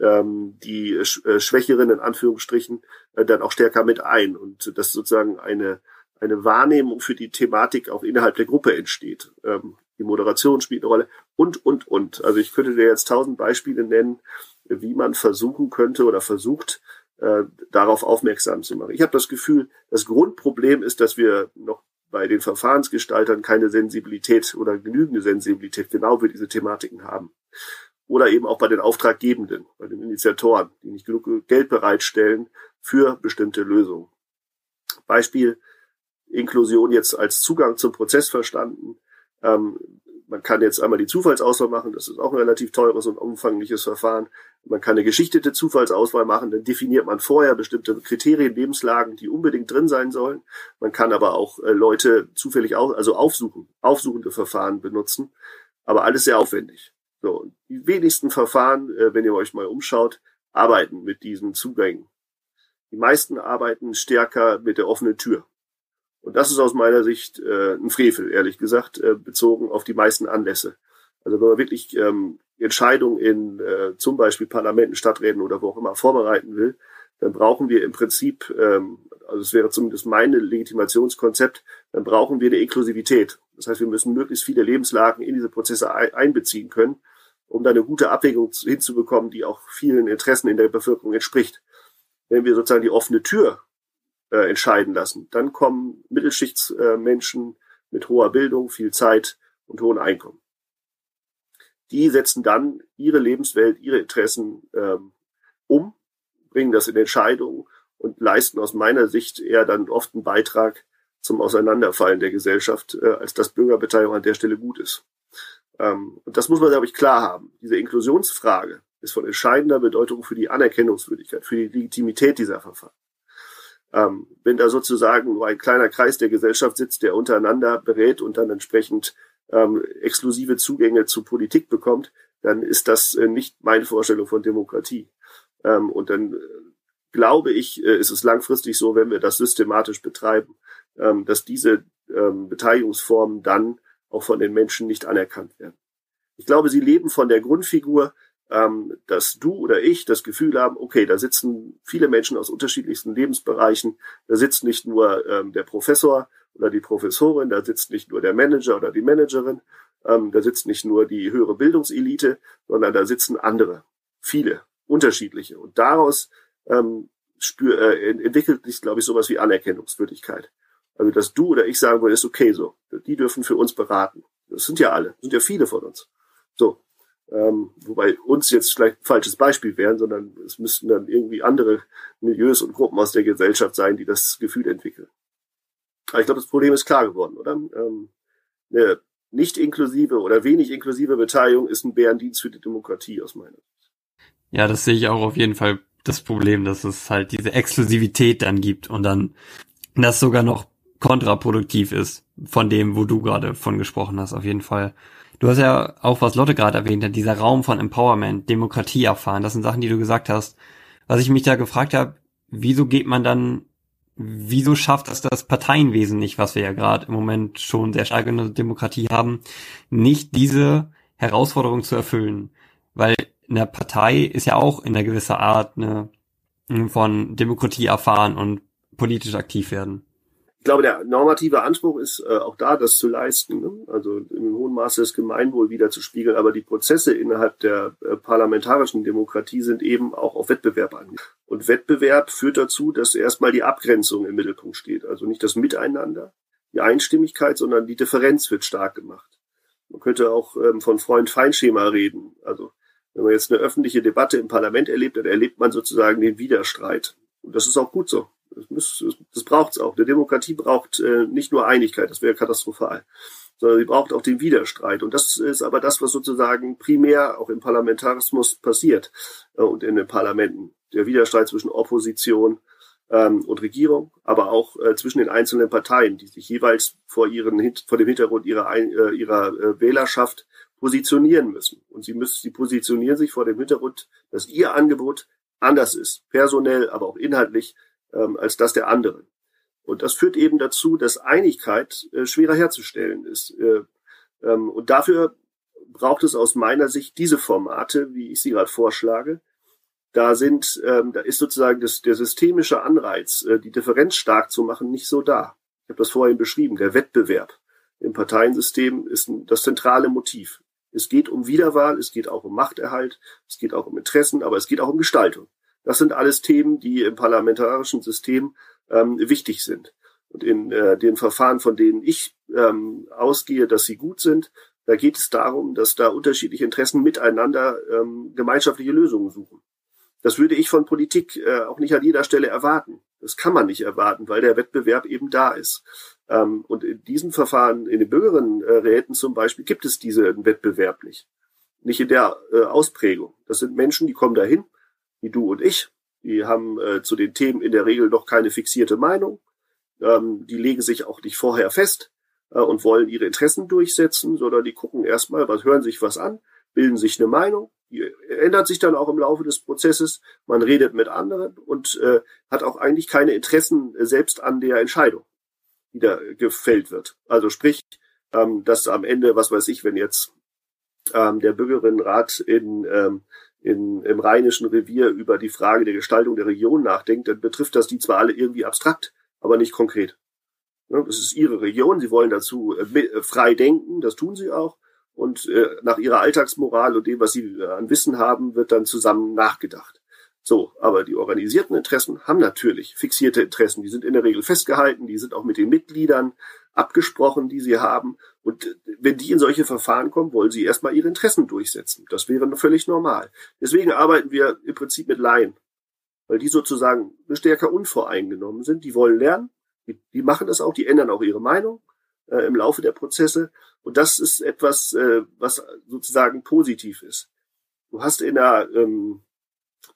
ähm, die äh, Schwächeren in Anführungsstrichen äh, dann auch stärker mit ein und dass sozusagen eine eine Wahrnehmung für die Thematik auch innerhalb der Gruppe entsteht. Ähm, die Moderation spielt eine Rolle und und und. Also ich könnte dir jetzt tausend Beispiele nennen, wie man versuchen könnte oder versucht äh, darauf aufmerksam zu machen. Ich habe das Gefühl, das Grundproblem ist, dass wir noch bei den Verfahrensgestaltern keine Sensibilität oder genügende Sensibilität genau für diese Thematiken haben oder eben auch bei den Auftraggebenden, bei den Initiatoren, die nicht genug Geld bereitstellen für bestimmte Lösungen. Beispiel Inklusion jetzt als Zugang zum Prozess verstanden. Ähm, man kann jetzt einmal die Zufallsauswahl machen, das ist auch ein relativ teures und umfängliches Verfahren. Man kann eine geschichtete Zufallsauswahl machen, dann definiert man vorher bestimmte Kriterien, Lebenslagen, die unbedingt drin sein sollen. Man kann aber auch äh, Leute zufällig auch, also aufsuchen, aufsuchende Verfahren benutzen, aber alles sehr aufwendig. So, die wenigsten Verfahren, äh, wenn ihr euch mal umschaut, arbeiten mit diesen Zugängen. Die meisten arbeiten stärker mit der offenen Tür. Und das ist aus meiner Sicht äh, ein Frevel, ehrlich gesagt, äh, bezogen auf die meisten Anlässe. Also wenn man wirklich ähm, Entscheidungen in äh, zum Beispiel Parlamenten, Stadträten oder wo auch immer vorbereiten will, dann brauchen wir im Prinzip, ähm, also es wäre zumindest mein Legitimationskonzept, dann brauchen wir eine Inklusivität. Das heißt, wir müssen möglichst viele Lebenslagen in diese Prozesse einbeziehen können um da eine gute Abwägung hinzubekommen, die auch vielen Interessen in der Bevölkerung entspricht. Wenn wir sozusagen die offene Tür äh, entscheiden lassen, dann kommen Mittelschichtsmenschen äh, mit hoher Bildung, viel Zeit und hohen Einkommen. Die setzen dann ihre Lebenswelt, ihre Interessen ähm, um, bringen das in Entscheidungen und leisten aus meiner Sicht eher dann oft einen Beitrag zum Auseinanderfallen der Gesellschaft, äh, als dass Bürgerbeteiligung an der Stelle gut ist. Ähm, und das muss man, glaube ich, klar haben. Diese Inklusionsfrage ist von entscheidender Bedeutung für die Anerkennungswürdigkeit, für die Legitimität dieser Verfahren. Ähm, wenn da sozusagen nur ein kleiner Kreis der Gesellschaft sitzt, der untereinander berät und dann entsprechend ähm, exklusive Zugänge zu Politik bekommt, dann ist das äh, nicht meine Vorstellung von Demokratie. Ähm, und dann äh, glaube ich, äh, ist es langfristig so, wenn wir das systematisch betreiben, ähm, dass diese ähm, Beteiligungsformen dann auch von den Menschen nicht anerkannt werden. Ich glaube, sie leben von der Grundfigur, ähm, dass du oder ich das Gefühl haben, okay, da sitzen viele Menschen aus unterschiedlichsten Lebensbereichen, da sitzt nicht nur ähm, der Professor oder die Professorin, da sitzt nicht nur der Manager oder die Managerin, ähm, da sitzt nicht nur die höhere Bildungselite, sondern da sitzen andere, viele, unterschiedliche. Und daraus ähm, spür, äh, entwickelt sich, glaube ich, sowas wie Anerkennungswürdigkeit. Also, dass du oder ich sagen würde, ist okay so. Die dürfen für uns beraten. Das sind ja alle, das sind ja viele von uns. So. Ähm, wobei uns jetzt vielleicht ein falsches Beispiel wären, sondern es müssten dann irgendwie andere Milieus und Gruppen aus der Gesellschaft sein, die das Gefühl entwickeln. Aber ich glaube, das Problem ist klar geworden, oder? Ähm, eine nicht inklusive oder wenig inklusive Beteiligung ist ein Bärendienst für die Demokratie aus meiner Sicht. Ja, das sehe ich auch auf jeden Fall das Problem, dass es halt diese Exklusivität dann gibt und dann das sogar noch kontraproduktiv ist von dem, wo du gerade von gesprochen hast, auf jeden Fall. Du hast ja auch, was Lotte gerade erwähnt hat, dieser Raum von Empowerment, Demokratie erfahren, das sind Sachen, die du gesagt hast. Was ich mich da gefragt habe, wieso geht man dann, wieso schafft es das Parteienwesen nicht, was wir ja gerade im Moment schon sehr stark in der Demokratie haben, nicht diese Herausforderung zu erfüllen? Weil eine Partei ist ja auch in einer gewisser Art eine, von Demokratie erfahren und politisch aktiv werden glaube, der normative Anspruch ist äh, auch da, das zu leisten. Ne? Also im hohen Maße das Gemeinwohl wieder zu spiegeln. Aber die Prozesse innerhalb der äh, parlamentarischen Demokratie sind eben auch auf Wettbewerb angelegt. Und Wettbewerb führt dazu, dass erstmal die Abgrenzung im Mittelpunkt steht. Also nicht das Miteinander, die Einstimmigkeit, sondern die Differenz wird stark gemacht. Man könnte auch ähm, von Freund-Feind-Schema reden. Also wenn man jetzt eine öffentliche Debatte im Parlament erlebt, dann erlebt man sozusagen den Widerstreit. Und das ist auch gut so. Das, muss, das braucht es auch. Eine Demokratie braucht äh, nicht nur Einigkeit, das wäre katastrophal, sondern sie braucht auch den Widerstreit. Und das ist aber das, was sozusagen primär auch im Parlamentarismus passiert äh, und in den Parlamenten. Der Widerstreit zwischen Opposition ähm, und Regierung, aber auch äh, zwischen den einzelnen Parteien, die sich jeweils vor, ihren, vor dem Hintergrund ihrer, äh, ihrer äh, Wählerschaft positionieren müssen. Und sie müssen, sie positionieren sich vor dem Hintergrund, dass ihr Angebot anders ist, personell, aber auch inhaltlich ähm, als das der anderen. Und das führt eben dazu, dass Einigkeit äh, schwerer herzustellen ist. Äh, ähm, und dafür braucht es aus meiner Sicht diese Formate, wie ich sie gerade vorschlage. Da sind, ähm, da ist sozusagen das, der systemische Anreiz, äh, die Differenz stark zu machen, nicht so da. Ich habe das vorhin beschrieben. Der Wettbewerb im Parteiensystem ist das zentrale Motiv. Es geht um Wiederwahl, es geht auch um Machterhalt, es geht auch um Interessen, aber es geht auch um Gestaltung. Das sind alles Themen, die im parlamentarischen System ähm, wichtig sind. Und in äh, den Verfahren, von denen ich ähm, ausgehe, dass sie gut sind, da geht es darum, dass da unterschiedliche Interessen miteinander ähm, gemeinschaftliche Lösungen suchen. Das würde ich von Politik äh, auch nicht an jeder Stelle erwarten. Das kann man nicht erwarten, weil der Wettbewerb eben da ist. Ähm, und in diesen Verfahren, in den Bürgerinnenräten zum Beispiel, gibt es diesen Wettbewerb nicht. Nicht in der äh, Ausprägung. Das sind Menschen, die kommen dahin, wie du und ich. Die haben äh, zu den Themen in der Regel noch keine fixierte Meinung. Ähm, die legen sich auch nicht vorher fest äh, und wollen ihre Interessen durchsetzen, sondern die gucken erstmal, was hören sich was an, bilden sich eine Meinung. Die ändert sich dann auch im Laufe des Prozesses. Man redet mit anderen und äh, hat auch eigentlich keine Interessen äh, selbst an der Entscheidung, die da gefällt wird. Also sprich, ähm, dass am Ende, was weiß ich, wenn jetzt ähm, der Bürgerinnenrat in ähm, in, im Rheinischen Revier über die Frage der Gestaltung der Region nachdenkt, dann betrifft das die zwar alle irgendwie abstrakt, aber nicht konkret. Das ist ihre Region, sie wollen dazu äh, äh, frei denken, das tun sie auch. Und äh, nach ihrer Alltagsmoral und dem, was sie an Wissen haben, wird dann zusammen nachgedacht. So, aber die organisierten Interessen haben natürlich fixierte Interessen. Die sind in der Regel festgehalten, die sind auch mit den Mitgliedern abgesprochen, die sie haben. Und wenn die in solche Verfahren kommen, wollen sie erstmal ihre Interessen durchsetzen. Das wäre völlig normal. Deswegen arbeiten wir im Prinzip mit Laien, weil die sozusagen stärker unvoreingenommen sind. Die wollen lernen, die, die machen das auch, die ändern auch ihre Meinung äh, im Laufe der Prozesse. Und das ist etwas, äh, was sozusagen positiv ist. Du hast in der ähm,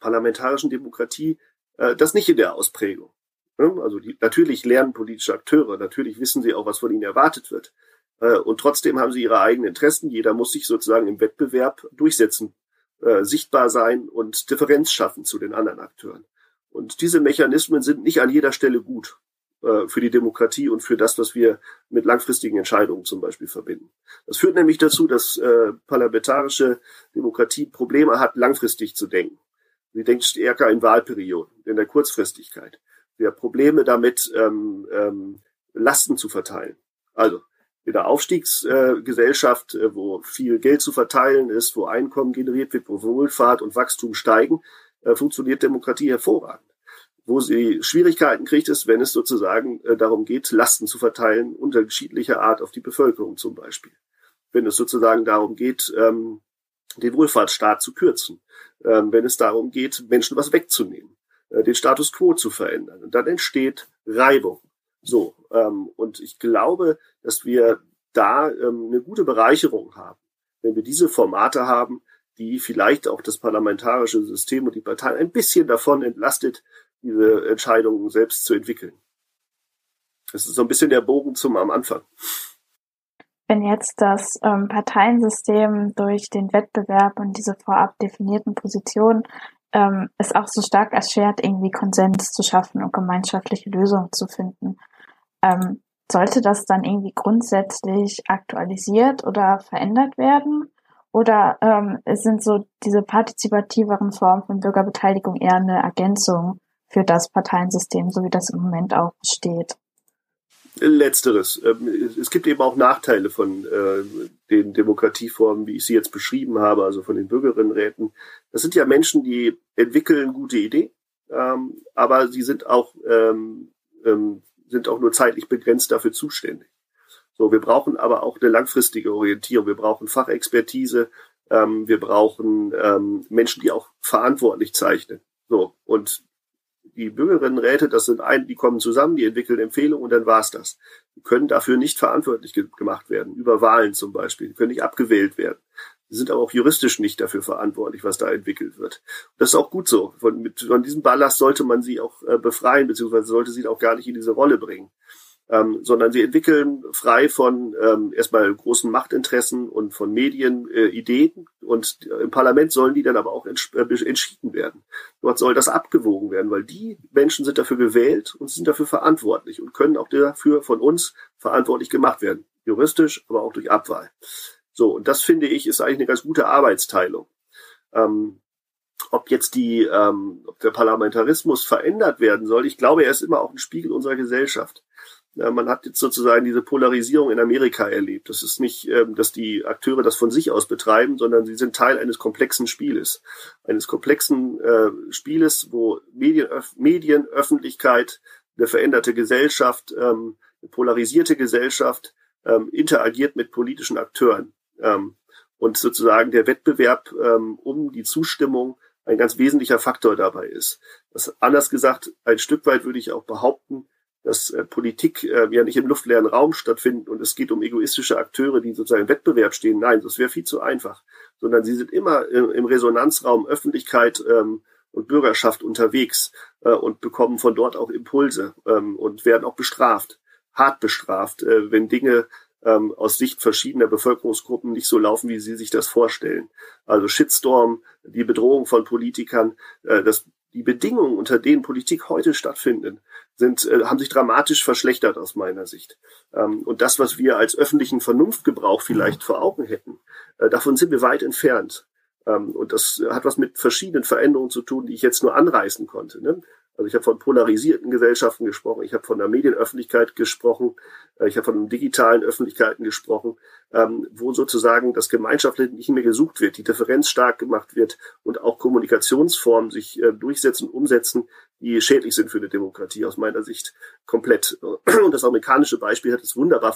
parlamentarischen Demokratie äh, das nicht in der Ausprägung. Ne? Also die, natürlich lernen politische Akteure, natürlich wissen sie auch, was von ihnen erwartet wird. Äh, und trotzdem haben sie ihre eigenen Interessen. Jeder muss sich sozusagen im Wettbewerb durchsetzen, äh, sichtbar sein und Differenz schaffen zu den anderen Akteuren. Und diese Mechanismen sind nicht an jeder Stelle gut. äh, für die Demokratie und für das, was wir mit langfristigen Entscheidungen zum Beispiel verbinden. Das führt nämlich dazu, dass äh, parlamentarische Demokratie Probleme hat, langfristig zu denken. Sie denkt stärker in Wahlperioden, in der Kurzfristigkeit. Wir haben Probleme damit, ähm, ähm, Lasten zu verteilen. Also in der Aufstiegsgesellschaft, äh, wo viel Geld zu verteilen ist, wo Einkommen generiert wird, wo Wohlfahrt und Wachstum steigen, äh, funktioniert Demokratie hervorragend. Wo sie Schwierigkeiten kriegt, ist, wenn es sozusagen äh, darum geht, Lasten zu verteilen, unterschiedlicher Art auf die Bevölkerung zum Beispiel. Wenn es sozusagen darum geht, ähm, den Wohlfahrtsstaat zu kürzen, ähm, wenn es darum geht, Menschen was wegzunehmen, äh, den Status quo zu verändern. Und dann entsteht Reibung. So, ähm, und ich glaube, dass wir da ähm, eine gute Bereicherung haben, wenn wir diese Formate haben, die vielleicht auch das parlamentarische System und die Parteien ein bisschen davon entlastet, diese Entscheidungen selbst zu entwickeln. Das ist so ein bisschen der Bogen zum am Anfang. Wenn jetzt das ähm, Parteiensystem durch den Wettbewerb und diese vorab definierten Positionen ähm, es auch so stark erschwert, irgendwie Konsens zu schaffen und gemeinschaftliche Lösungen zu finden, ähm, sollte das dann irgendwie grundsätzlich aktualisiert oder verändert werden? Oder ähm, sind so diese partizipativeren Formen von Bürgerbeteiligung eher eine Ergänzung für das Parteiensystem, so wie das im Moment auch besteht? Letzteres. Ähm, es gibt eben auch Nachteile von äh, den Demokratieformen, wie ich sie jetzt beschrieben habe, also von den Bürgerinnenräten. Das sind ja Menschen, die entwickeln gute Ideen, ähm, aber sie sind auch ähm, sind auch nur zeitlich begrenzt dafür zuständig. So, wir brauchen aber auch eine langfristige Orientierung. Wir brauchen Fachexpertise. Ähm, wir brauchen ähm, Menschen, die auch verantwortlich zeichnen. So, und die Bürgerinnenräte, das sind ein, die kommen zusammen, die entwickeln Empfehlungen und dann war's das. Die können dafür nicht verantwortlich ge gemacht werden, über Wahlen zum Beispiel. Die können nicht abgewählt werden. Sie sind aber auch juristisch nicht dafür verantwortlich, was da entwickelt wird. Das ist auch gut so. Von, mit, von diesem Ballast sollte man sie auch äh, befreien, beziehungsweise sollte sie auch gar nicht in diese Rolle bringen. Ähm, sondern sie entwickeln frei von ähm, erstmal großen Machtinteressen und von Medien äh, Ideen und im Parlament sollen die dann aber auch äh, entschieden werden. Dort soll das abgewogen werden, weil die Menschen sind dafür gewählt und sind dafür verantwortlich und können auch dafür von uns verantwortlich gemacht werden. Juristisch, aber auch durch Abwahl. So, und das finde ich ist eigentlich eine ganz gute Arbeitsteilung. Ähm, ob jetzt die, ähm, ob der Parlamentarismus verändert werden soll, ich glaube, er ist immer auch ein Spiegel unserer Gesellschaft. Ja, man hat jetzt sozusagen diese Polarisierung in Amerika erlebt. Das ist nicht, ähm, dass die Akteure das von sich aus betreiben, sondern sie sind Teil eines komplexen Spieles. Eines komplexen äh, Spieles, wo Medien, Medien, Öffentlichkeit, eine veränderte Gesellschaft, ähm, eine polarisierte Gesellschaft ähm, interagiert mit politischen Akteuren. Ähm, und sozusagen der Wettbewerb ähm, um die Zustimmung ein ganz wesentlicher Faktor dabei ist. Das, anders gesagt, ein Stück weit würde ich auch behaupten, dass äh, Politik äh, ja nicht im luftleeren Raum stattfindet und es geht um egoistische Akteure, die sozusagen im Wettbewerb stehen. Nein, das wäre viel zu einfach. Sondern sie sind immer im, im Resonanzraum Öffentlichkeit ähm, und Bürgerschaft unterwegs äh, und bekommen von dort auch Impulse ähm, und werden auch bestraft, hart bestraft, äh, wenn Dinge ähm, aus Sicht verschiedener Bevölkerungsgruppen nicht so laufen, wie sie sich das vorstellen. Also Shitstorm, die Bedrohung von Politikern, äh, das, die Bedingungen, unter denen Politik heute stattfindet, sind, äh, haben sich dramatisch verschlechtert aus meiner Sicht. Ähm, und das, was wir als öffentlichen Vernunftgebrauch vielleicht vor Augen hätten, äh, davon sind wir weit entfernt. Ähm, und das hat was mit verschiedenen Veränderungen zu tun, die ich jetzt nur anreißen konnte. Ne? Also ich habe von polarisierten Gesellschaften gesprochen, ich habe von der Medienöffentlichkeit gesprochen, äh, ich habe von digitalen Öffentlichkeiten gesprochen, ähm, wo sozusagen das Gemeinschaftliche nicht mehr gesucht wird, die Differenz stark gemacht wird und auch Kommunikationsformen sich äh, durchsetzen, umsetzen, die schädlich sind für eine Demokratie aus meiner Sicht komplett. [CLEARS THROAT] Und das amerikanische Beispiel hat es wunderbar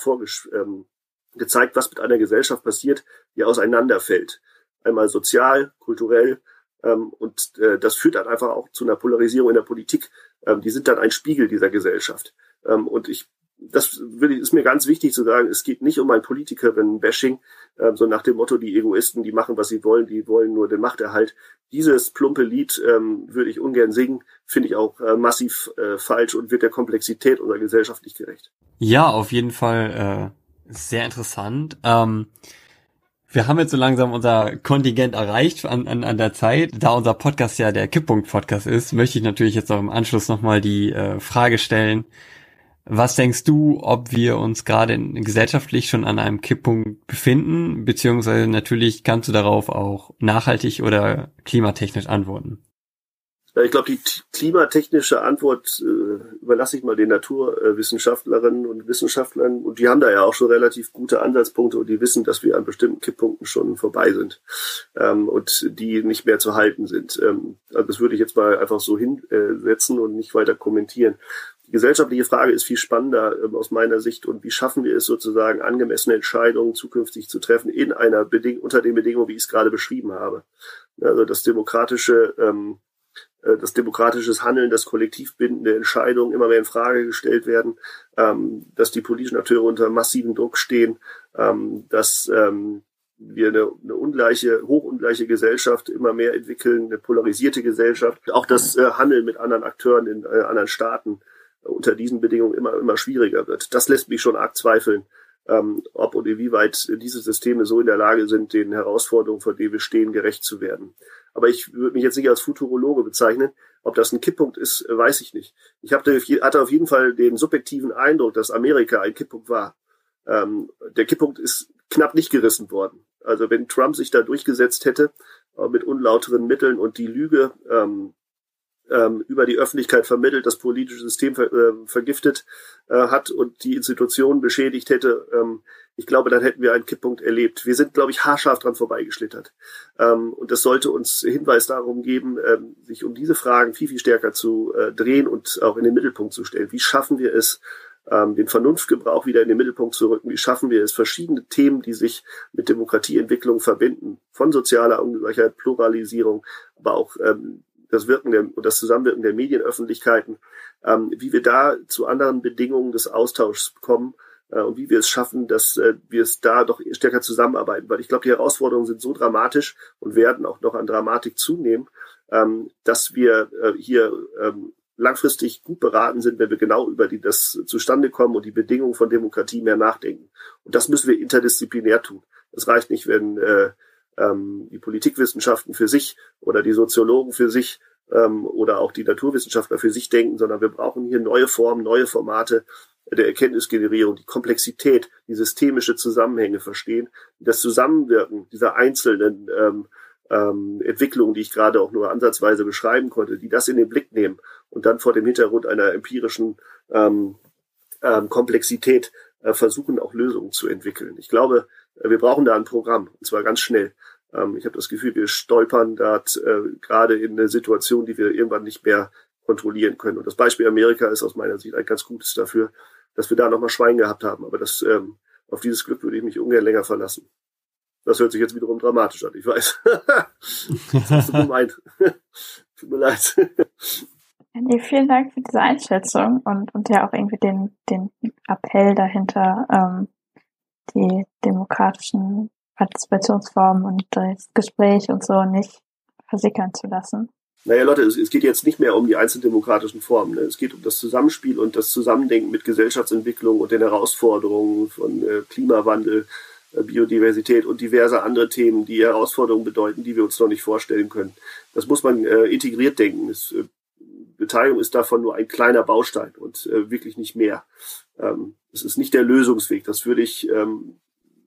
ähm, was mit einer Gesellschaft passiert, die auseinanderfällt. Einmal sozial, kulturell, ähm, und äh, das führt dann einfach auch zu einer Polarisierung in der Politik. Ähm, die sind dann ein Spiegel dieser Gesellschaft. Ähm, und ich, das ist mir ganz wichtig zu sagen, es geht nicht um ein Politikerinnen-Bashing, so nach dem Motto, die Egoisten, die machen, was sie wollen, die wollen nur den Machterhalt. Dieses plumpe Lied würde ich ungern singen, finde ich auch äh, massiv äh, falsch und wird der Komplexität unserer Gesellschaft nicht gerecht. Ja, auf jeden Fall äh, sehr interessant. Ähm wir haben jetzt so langsam unser Kontingent erreicht an, an, an der Zeit. Da unser Podcast ja der Kipppunkt-Podcast ist, möchte ich natürlich jetzt auch im Anschluss nochmal die äh, Frage stellen, Was denkst du, ob wir uns gerade gesellschaftlich schon an einem Kipppunkt befinden? Beziehungsweise natürlich kannst du darauf auch nachhaltig oder klimatechnisch antworten. Ich glaube, die klimatechnische Antwort äh, überlasse ich mal den Naturwissenschaftlerinnen und Wissenschaftlern. Und die haben da ja auch schon relativ gute Ansatzpunkte und die wissen, dass wir an bestimmten Kipppunkten schon vorbei sind ähm, und die nicht mehr zu halten sind. Ähm, also das würde ich jetzt mal einfach so hinsetzen und nicht weiter kommentieren. Die gesellschaftliche Frage ist viel spannender ähm, aus meiner Sicht und wie schaffen wir es sozusagen, angemessene Entscheidungen zukünftig zu treffen in einer Beding unter den Bedingungen, wie ich es gerade beschrieben habe. Also das demokratische ähm, äh, das demokratisches Handeln, das kollektiv bindende Entscheidungen immer mehr in Frage gestellt werden, ähm, dass die politischen Akteure unter massiven Druck stehen, ähm, dass ähm, wir eine, eine ungleiche, hochungleiche Gesellschaft immer mehr entwickeln, eine polarisierte Gesellschaft. Auch das äh, Handeln mit anderen Akteuren in äh, anderen Staaten äh, unter diesen Bedingungen immer, immer schwieriger wird. Das lässt mich schon arg zweifeln, ähm, ob und inwieweit diese Systeme so in der Lage sind, den Herausforderungen, vor denen wir stehen, gerecht zu werden. Aber ich würde mich jetzt nicht als Futurologe bezeichnen. Ob das ein Kipppunkt ist, weiß ich nicht. Ich hatte auf jeden Fall den subjektiven Eindruck, dass Amerika ein Kipppunkt war. Ähm, der Kipppunkt ist knapp nicht gerissen worden. Also wenn Trump sich da durchgesetzt hätte äh, mit unlauteren Mitteln und die Lüge ähm, ähm, über die Öffentlichkeit vermittelt, das politische System ver, äh, vergiftet äh, hat und die Institutionen beschädigt hätte, ähm, ich glaube, dann hätten wir einen Kipppunkt erlebt. Wir sind, glaube ich, haarscharf dran vorbeigeschlittert. Ähm, und das sollte uns Hinweis darum geben, ähm, sich um diese Fragen viel, viel stärker zu äh, drehen und auch in den Mittelpunkt zu stellen. Wie schaffen wir es, ähm, den Vernunftgebrauch wieder in den Mittelpunkt zu rücken? Wie schaffen wir es, verschiedene Themen, die sich mit Demokratieentwicklung verbinden, von sozialer Ungleichheit, Pluralisierung, aber auch ähm, das Wirken der, und das Zusammenwirken der Medienöffentlichkeiten, ähm, wie wir da zu anderen Bedingungen des Austauschs kommen äh, und wie wir es schaffen, dass äh, wir es da doch stärker zusammenarbeiten. Weil ich glaube, die Herausforderungen sind so dramatisch und werden auch noch an Dramatik zunehmen, ähm, dass wir äh, hier ähm, langfristig gut beraten sind, wenn wir genau über die das zustande kommen und die Bedingungen von Demokratie mehr nachdenken. Und das müssen wir interdisziplinär tun. Es reicht nicht, wenn äh, ähm, die Politikwissenschaften für sich oder die Soziologen für sich ähm, oder auch die Naturwissenschaftler für sich denken, sondern wir brauchen hier neue Formen, neue Formate der Erkenntnisgenerierung, die Komplexität, die systemische Zusammenhänge verstehen, das Zusammenwirken dieser einzelnen ähm, ähm, Entwicklungen, die ich gerade auch nur ansatzweise beschreiben konnte, die das in den Blick nehmen und dann vor dem Hintergrund einer empirischen ähm, ähm, Komplexität äh, versuchen, auch Lösungen zu entwickeln. Ich glaube, wir brauchen da ein Programm, und zwar ganz schnell. Ähm, ich habe das Gefühl, wir stolpern da äh, gerade in eine Situation, die wir irgendwann nicht mehr kontrollieren können. Und das Beispiel Amerika ist aus meiner Sicht ein ganz gutes dafür, dass wir da nochmal Schwein gehabt haben. Aber das, ähm, auf dieses Glück würde ich mich ungern länger verlassen. Das hört sich jetzt wiederum dramatisch an, ich weiß. [LAUGHS] das hast du gemeint. [LAUGHS] Tut mir leid. Nee, vielen Dank für diese Einschätzung und, und ja auch irgendwie den, den Appell dahinter, ähm, die demokratischen Partizipationsformen und das Gespräch und so nicht versickern zu lassen. Naja, Leute, es, es geht jetzt nicht mehr um die einzelnen demokratischen Formen. Ne? Es geht um das Zusammenspiel und das Zusammendenken mit Gesellschaftsentwicklung und den Herausforderungen von äh, Klimawandel, äh, Biodiversität und diverse andere Themen, die Herausforderungen bedeuten, die wir uns noch nicht vorstellen können. Das muss man äh, integriert denken. Es, äh, Beteiligung ist davon nur ein kleiner Baustein und äh, wirklich nicht mehr. Ähm, es ist nicht der Lösungsweg. Das würde ich ähm,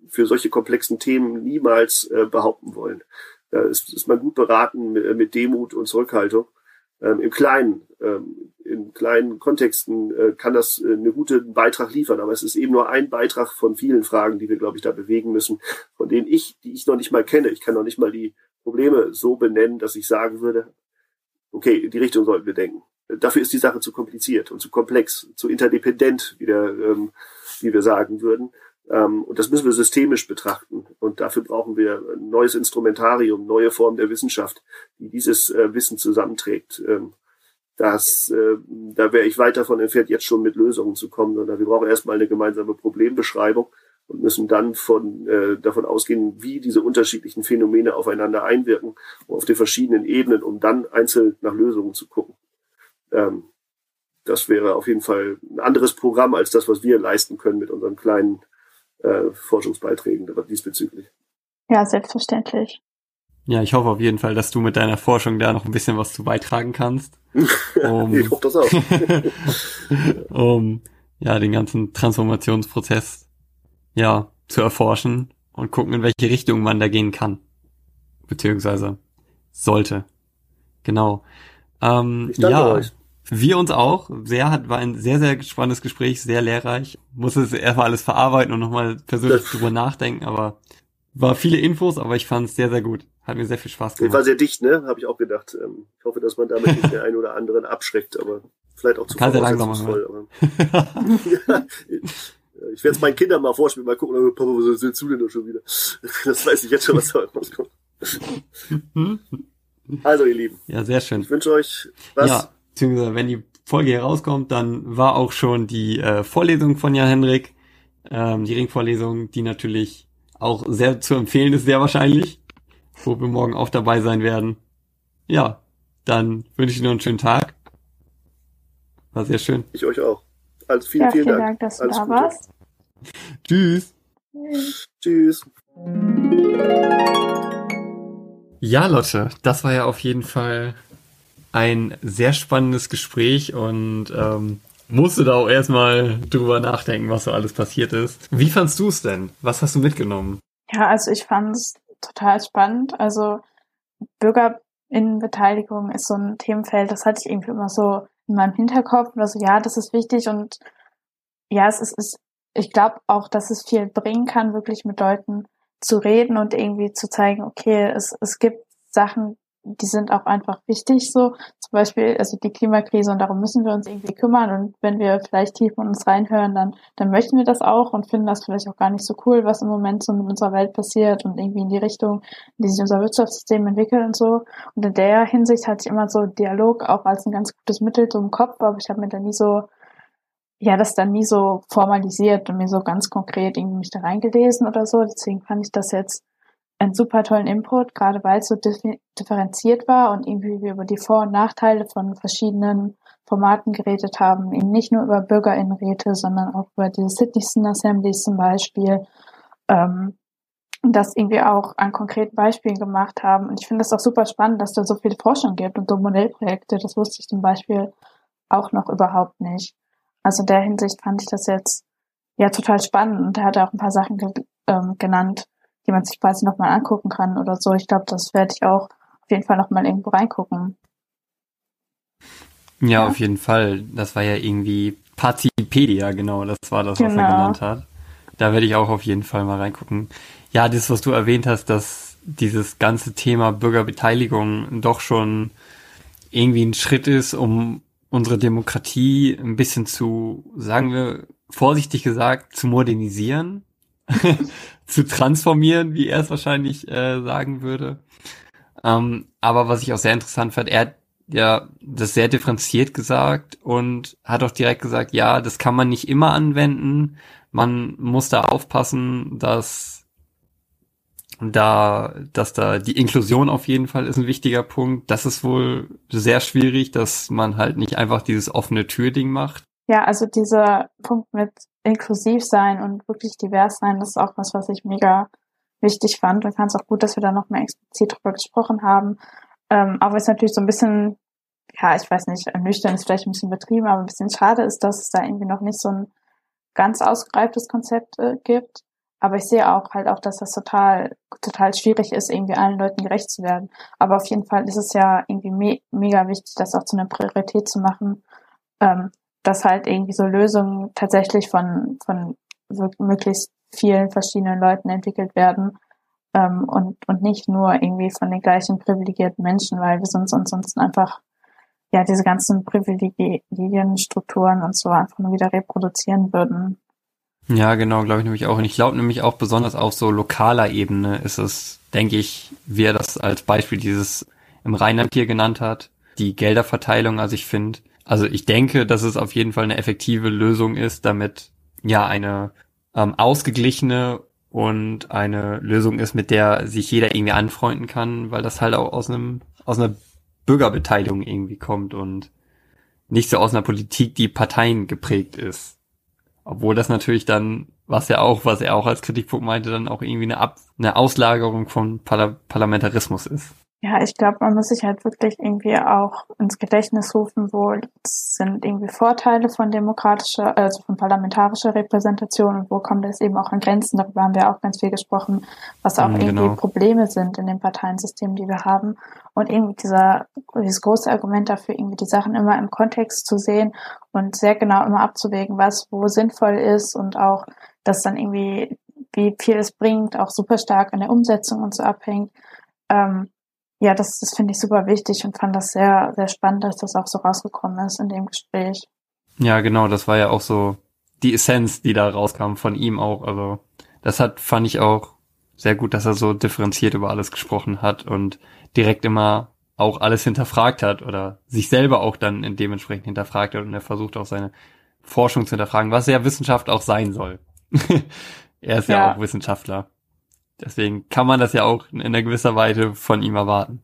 für solche komplexen Themen niemals äh, behaupten wollen. Da ist, ist man gut beraten mit, mit Demut und Zurückhaltung. Ähm, Im Kleinen, ähm, in kleinen Kontexten äh, kann das äh, einen guten Beitrag liefern, aber es ist eben nur ein Beitrag von vielen Fragen, die wir, glaube ich, da bewegen müssen, von denen ich, die ich noch nicht mal kenne, ich kann noch nicht mal die Probleme so benennen, dass ich sagen würde, okay, in die Richtung sollten wir denken. Dafür ist die Sache zu kompliziert und zu komplex, zu interdependent, wie, der, ähm, wie wir sagen würden. Ähm, und das müssen wir systemisch betrachten. Und dafür brauchen wir ein neues Instrumentarium, neue Formen der Wissenschaft, die dieses äh, Wissen zusammenträgt. Ähm, das, äh, da wäre ich weit davon entfernt, jetzt schon mit Lösungen zu kommen, sondern wir brauchen erstmal eine gemeinsame Problembeschreibung und müssen dann von, äh, davon ausgehen, wie diese unterschiedlichen Phänomene aufeinander einwirken auf den verschiedenen Ebenen, um dann einzeln nach Lösungen zu gucken. Ähm, das wäre auf jeden Fall ein anderes Programm als das, was wir leisten können mit unseren kleinen äh, Forschungsbeiträgen diesbezüglich. Ja, selbstverständlich. Ja, ich hoffe auf jeden Fall, dass du mit deiner Forschung da noch ein bisschen was zu beitragen kannst. [LAUGHS] Um, ich hoffe das auch. [LAUGHS] um ja, den ganzen Transformationsprozess, ja, zu erforschen und gucken, in welche Richtung man da gehen kann. Beziehungsweise sollte. Genau. Ähm, ja, euch. Wir uns auch. Sehr hat, war ein sehr, sehr spannendes Gespräch, sehr lehrreich. Muss es erstmal alles verarbeiten und nochmal persönlich drüber nachdenken, aber war viele Infos, aber ich fand es sehr, sehr gut. Hat mir sehr viel Spaß gemacht. War sehr dicht, ne? Habe ich auch gedacht. Ähm, ich hoffe, dass man damit nicht den einen oder anderen abschreckt, aber vielleicht auch zu Kann sehr langsam machen. ja, [LAUGHS] ich werde es meinen Kindern mal vorspielen, mal gucken, Papa, was willst du denn noch schon wieder? Das weiß ich jetzt schon, was da rauskommt. [LAUGHS] Also, ihr Lieben. Ja, sehr schön. Ich wünsche euch was. Ja, beziehungsweise wenn die Folge hier rauskommt, dann war auch schon die äh, Vorlesung von Jan Henrik, ähm, die Ringvorlesung, die natürlich auch sehr zu empfehlen ist, sehr wahrscheinlich wo wir morgen auch dabei sein werden. Ja, dann wünsche ich noch einen schönen Tag. War sehr schön. Ich euch auch. Also vielen, ja, vielen, vielen Dank. Dank, dass du Alles da Gute. warst. Tschüss. Tschüss. Ja, Lotte, das war ja auf jeden Fall ein sehr spannendes Gespräch und ähm, musste da auch erstmal drüber nachdenken, was so alles passiert ist. Wie fandst du es denn? Was hast du mitgenommen? Ja, also ich fand es total spannend. Also Bürgerinnenbeteiligung ist so ein Themenfeld, das hatte ich irgendwie immer so in meinem Hinterkopf. Also ja, das ist wichtig und ja, es ist, ist ich glaube auch, dass es viel bringen kann, wirklich mit Leuten zu reden und irgendwie zu zeigen, okay, es, es gibt Sachen, die sind auch einfach wichtig, so zum Beispiel, also die Klimakrise und darum müssen wir uns irgendwie kümmern und wenn wir vielleicht tief in uns reinhören, dann, dann möchten wir das auch und finden das vielleicht auch gar nicht so cool, was im Moment so mit unserer Welt passiert und irgendwie in die Richtung, in die sich unser Wirtschaftssystem entwickelt und so. Und in der Hinsicht hatte ich immer so Dialog auch als ein ganz gutes Mittel zum Kopf, aber ich habe mir da nie so ja, das dann nie so formalisiert und mir so ganz konkret irgendwie mich da reingelesen oder so. Deswegen fand ich das jetzt einen super tollen Input, gerade weil es so differenziert war und irgendwie wir über die Vor- und Nachteile von verschiedenen Formaten geredet haben, eben nicht nur über Bürgerinnenräte, sondern auch über diese Citizen Assemblies zum Beispiel, ähm, das irgendwie auch an konkreten Beispielen gemacht haben. Und ich finde das auch super spannend, dass da so viele Forschung gibt und so Modellprojekte. Das wusste ich zum Beispiel auch noch überhaupt nicht. Also in der Hinsicht fand ich das jetzt ja total spannend und er hat auch ein paar Sachen ge ähm, genannt, die man sich quasi nochmal angucken kann oder so. Ich glaube, das werde ich auch auf jeden Fall nochmal irgendwo reingucken. Ja, ja, auf jeden Fall. Das war ja irgendwie Partipedia, genau, das war das, was genau. er genannt hat. Da werde ich auch auf jeden Fall mal reingucken. Ja, das, was du erwähnt hast, dass dieses ganze Thema Bürgerbeteiligung doch schon irgendwie ein Schritt ist, um unsere Demokratie ein bisschen zu, sagen wir, vorsichtig gesagt, zu modernisieren. [LAUGHS] zu transformieren, wie er es wahrscheinlich äh, sagen würde. Ähm, aber was ich auch sehr interessant fand, er hat ja das sehr differenziert gesagt und hat auch direkt gesagt, ja, das kann man nicht immer anwenden. Man muss da aufpassen, dass da, dass da die Inklusion auf jeden Fall ist ein wichtiger Punkt. Das ist wohl sehr schwierig, dass man halt nicht einfach dieses offene Türding macht. Ja, also dieser Punkt mit inklusiv sein und wirklich divers sein, das ist auch was, was ich mega wichtig fand und fand es auch gut, dass wir da noch mehr explizit drüber gesprochen haben. Ähm, aber es ist natürlich so ein bisschen, ja, ich weiß nicht, nüchtern ist vielleicht ein bisschen betrieben, aber ein bisschen schade ist, dass es da irgendwie noch nicht so ein ganz ausgereiftes Konzept äh, gibt. Aber ich sehe auch halt auch, dass das total, total schwierig ist, irgendwie allen Leuten gerecht zu werden. Aber auf jeden Fall ist es ja irgendwie me mega wichtig, das auch zu einer Priorität zu machen, ähm, dass halt irgendwie so Lösungen tatsächlich von, von möglichst vielen verschiedenen Leuten entwickelt werden ähm, und, und nicht nur irgendwie von den gleichen privilegierten Menschen, weil wir sonst uns sonst einfach ja diese ganzen Privilegienstrukturen und so einfach nur wieder reproduzieren würden. Ja, genau, glaube ich nämlich auch. Und ich glaube nämlich auch besonders auf so lokaler Ebene ist es, denke ich, wie er das als Beispiel dieses im Rheinland hier genannt hat, die Gelderverteilung. Also ich finde, also ich denke, dass es auf jeden Fall eine effektive Lösung ist, damit ja eine ähm, ausgeglichene und eine Lösung ist, mit der sich jeder irgendwie anfreunden kann, weil das halt auch aus einem aus einer Bürgerbeteiligung irgendwie kommt und nicht so aus einer Politik, die Parteien geprägt ist. Obwohl das natürlich dann, was er auch, was er auch als Kritikpunkt meinte, dann auch irgendwie eine, Ab eine Auslagerung von Parla Parlamentarismus ist. Ja, ich glaube, man muss sich halt wirklich irgendwie auch ins Gedächtnis rufen, wo sind irgendwie Vorteile von demokratischer, also von parlamentarischer Repräsentation und wo kommt es eben auch an Grenzen. Darüber haben wir auch ganz viel gesprochen, was auch mhm, irgendwie genau. Probleme sind in dem Parteiensystem, die wir haben. Und irgendwie dieser, dieses große Argument dafür, irgendwie die Sachen immer im Kontext zu sehen und sehr genau immer abzuwägen, was wo sinnvoll ist und auch, dass dann irgendwie, wie viel es bringt, auch super stark an der Umsetzung und so abhängt. Ähm, ja, das, das finde ich super wichtig und fand das sehr, sehr spannend, dass das auch so rausgekommen ist in dem Gespräch. Ja, genau, das war ja auch so die Essenz, die da rauskam von ihm auch. Also das hat, fand ich auch sehr gut, dass er so differenziert über alles gesprochen hat und direkt immer auch alles hinterfragt hat oder sich selber auch dann in dementsprechend hinterfragt hat und er versucht auch seine Forschung zu hinterfragen, was ja Wissenschaft auch sein soll. [LAUGHS] er ist ja. ja auch Wissenschaftler. Deswegen kann man das ja auch in einer gewisser Weise von ihm erwarten.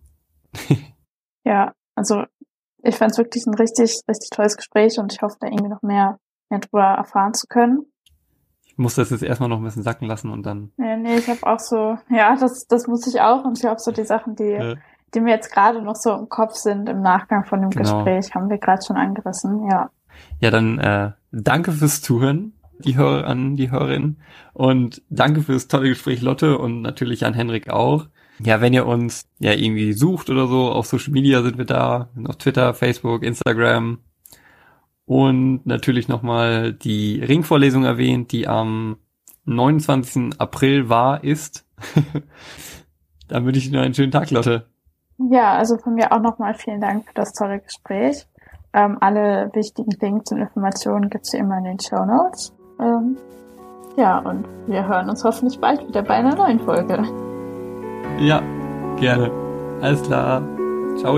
[LAUGHS] ja, also ich fand es wirklich ein richtig, richtig tolles Gespräch und ich hoffe, da irgendwie noch mehr, mehr drüber erfahren zu können. Ich muss das jetzt erstmal noch ein bisschen sacken lassen und dann. Ja, nee, ich habe auch so, ja, das, das muss ich auch und ich glaube so die Sachen, die, ja. die mir jetzt gerade noch so im Kopf sind im Nachgang von dem genau. Gespräch, haben wir gerade schon angerissen, ja. Ja, dann äh, danke fürs Zuhören die Hörer, an die Hörerin. Und danke fürs tolle Gespräch, Lotte, und natürlich an Henrik auch. Ja, wenn ihr uns ja irgendwie sucht oder so, auf Social Media sind wir da, auf Twitter, Facebook, Instagram. Und natürlich nochmal die Ringvorlesung erwähnt, die am 29. April war, ist. [LAUGHS] Dann wünsche ich dir einen schönen Tag, Lotte. Ja, also von mir auch nochmal vielen Dank für das tolle Gespräch. Ähm, alle wichtigen Links und Informationen gibt's hier immer in den Show Notes. Ähm, ja, und wir hören uns hoffentlich bald wieder bei einer neuen Folge. Ja, gerne. Alles klar. Ciao.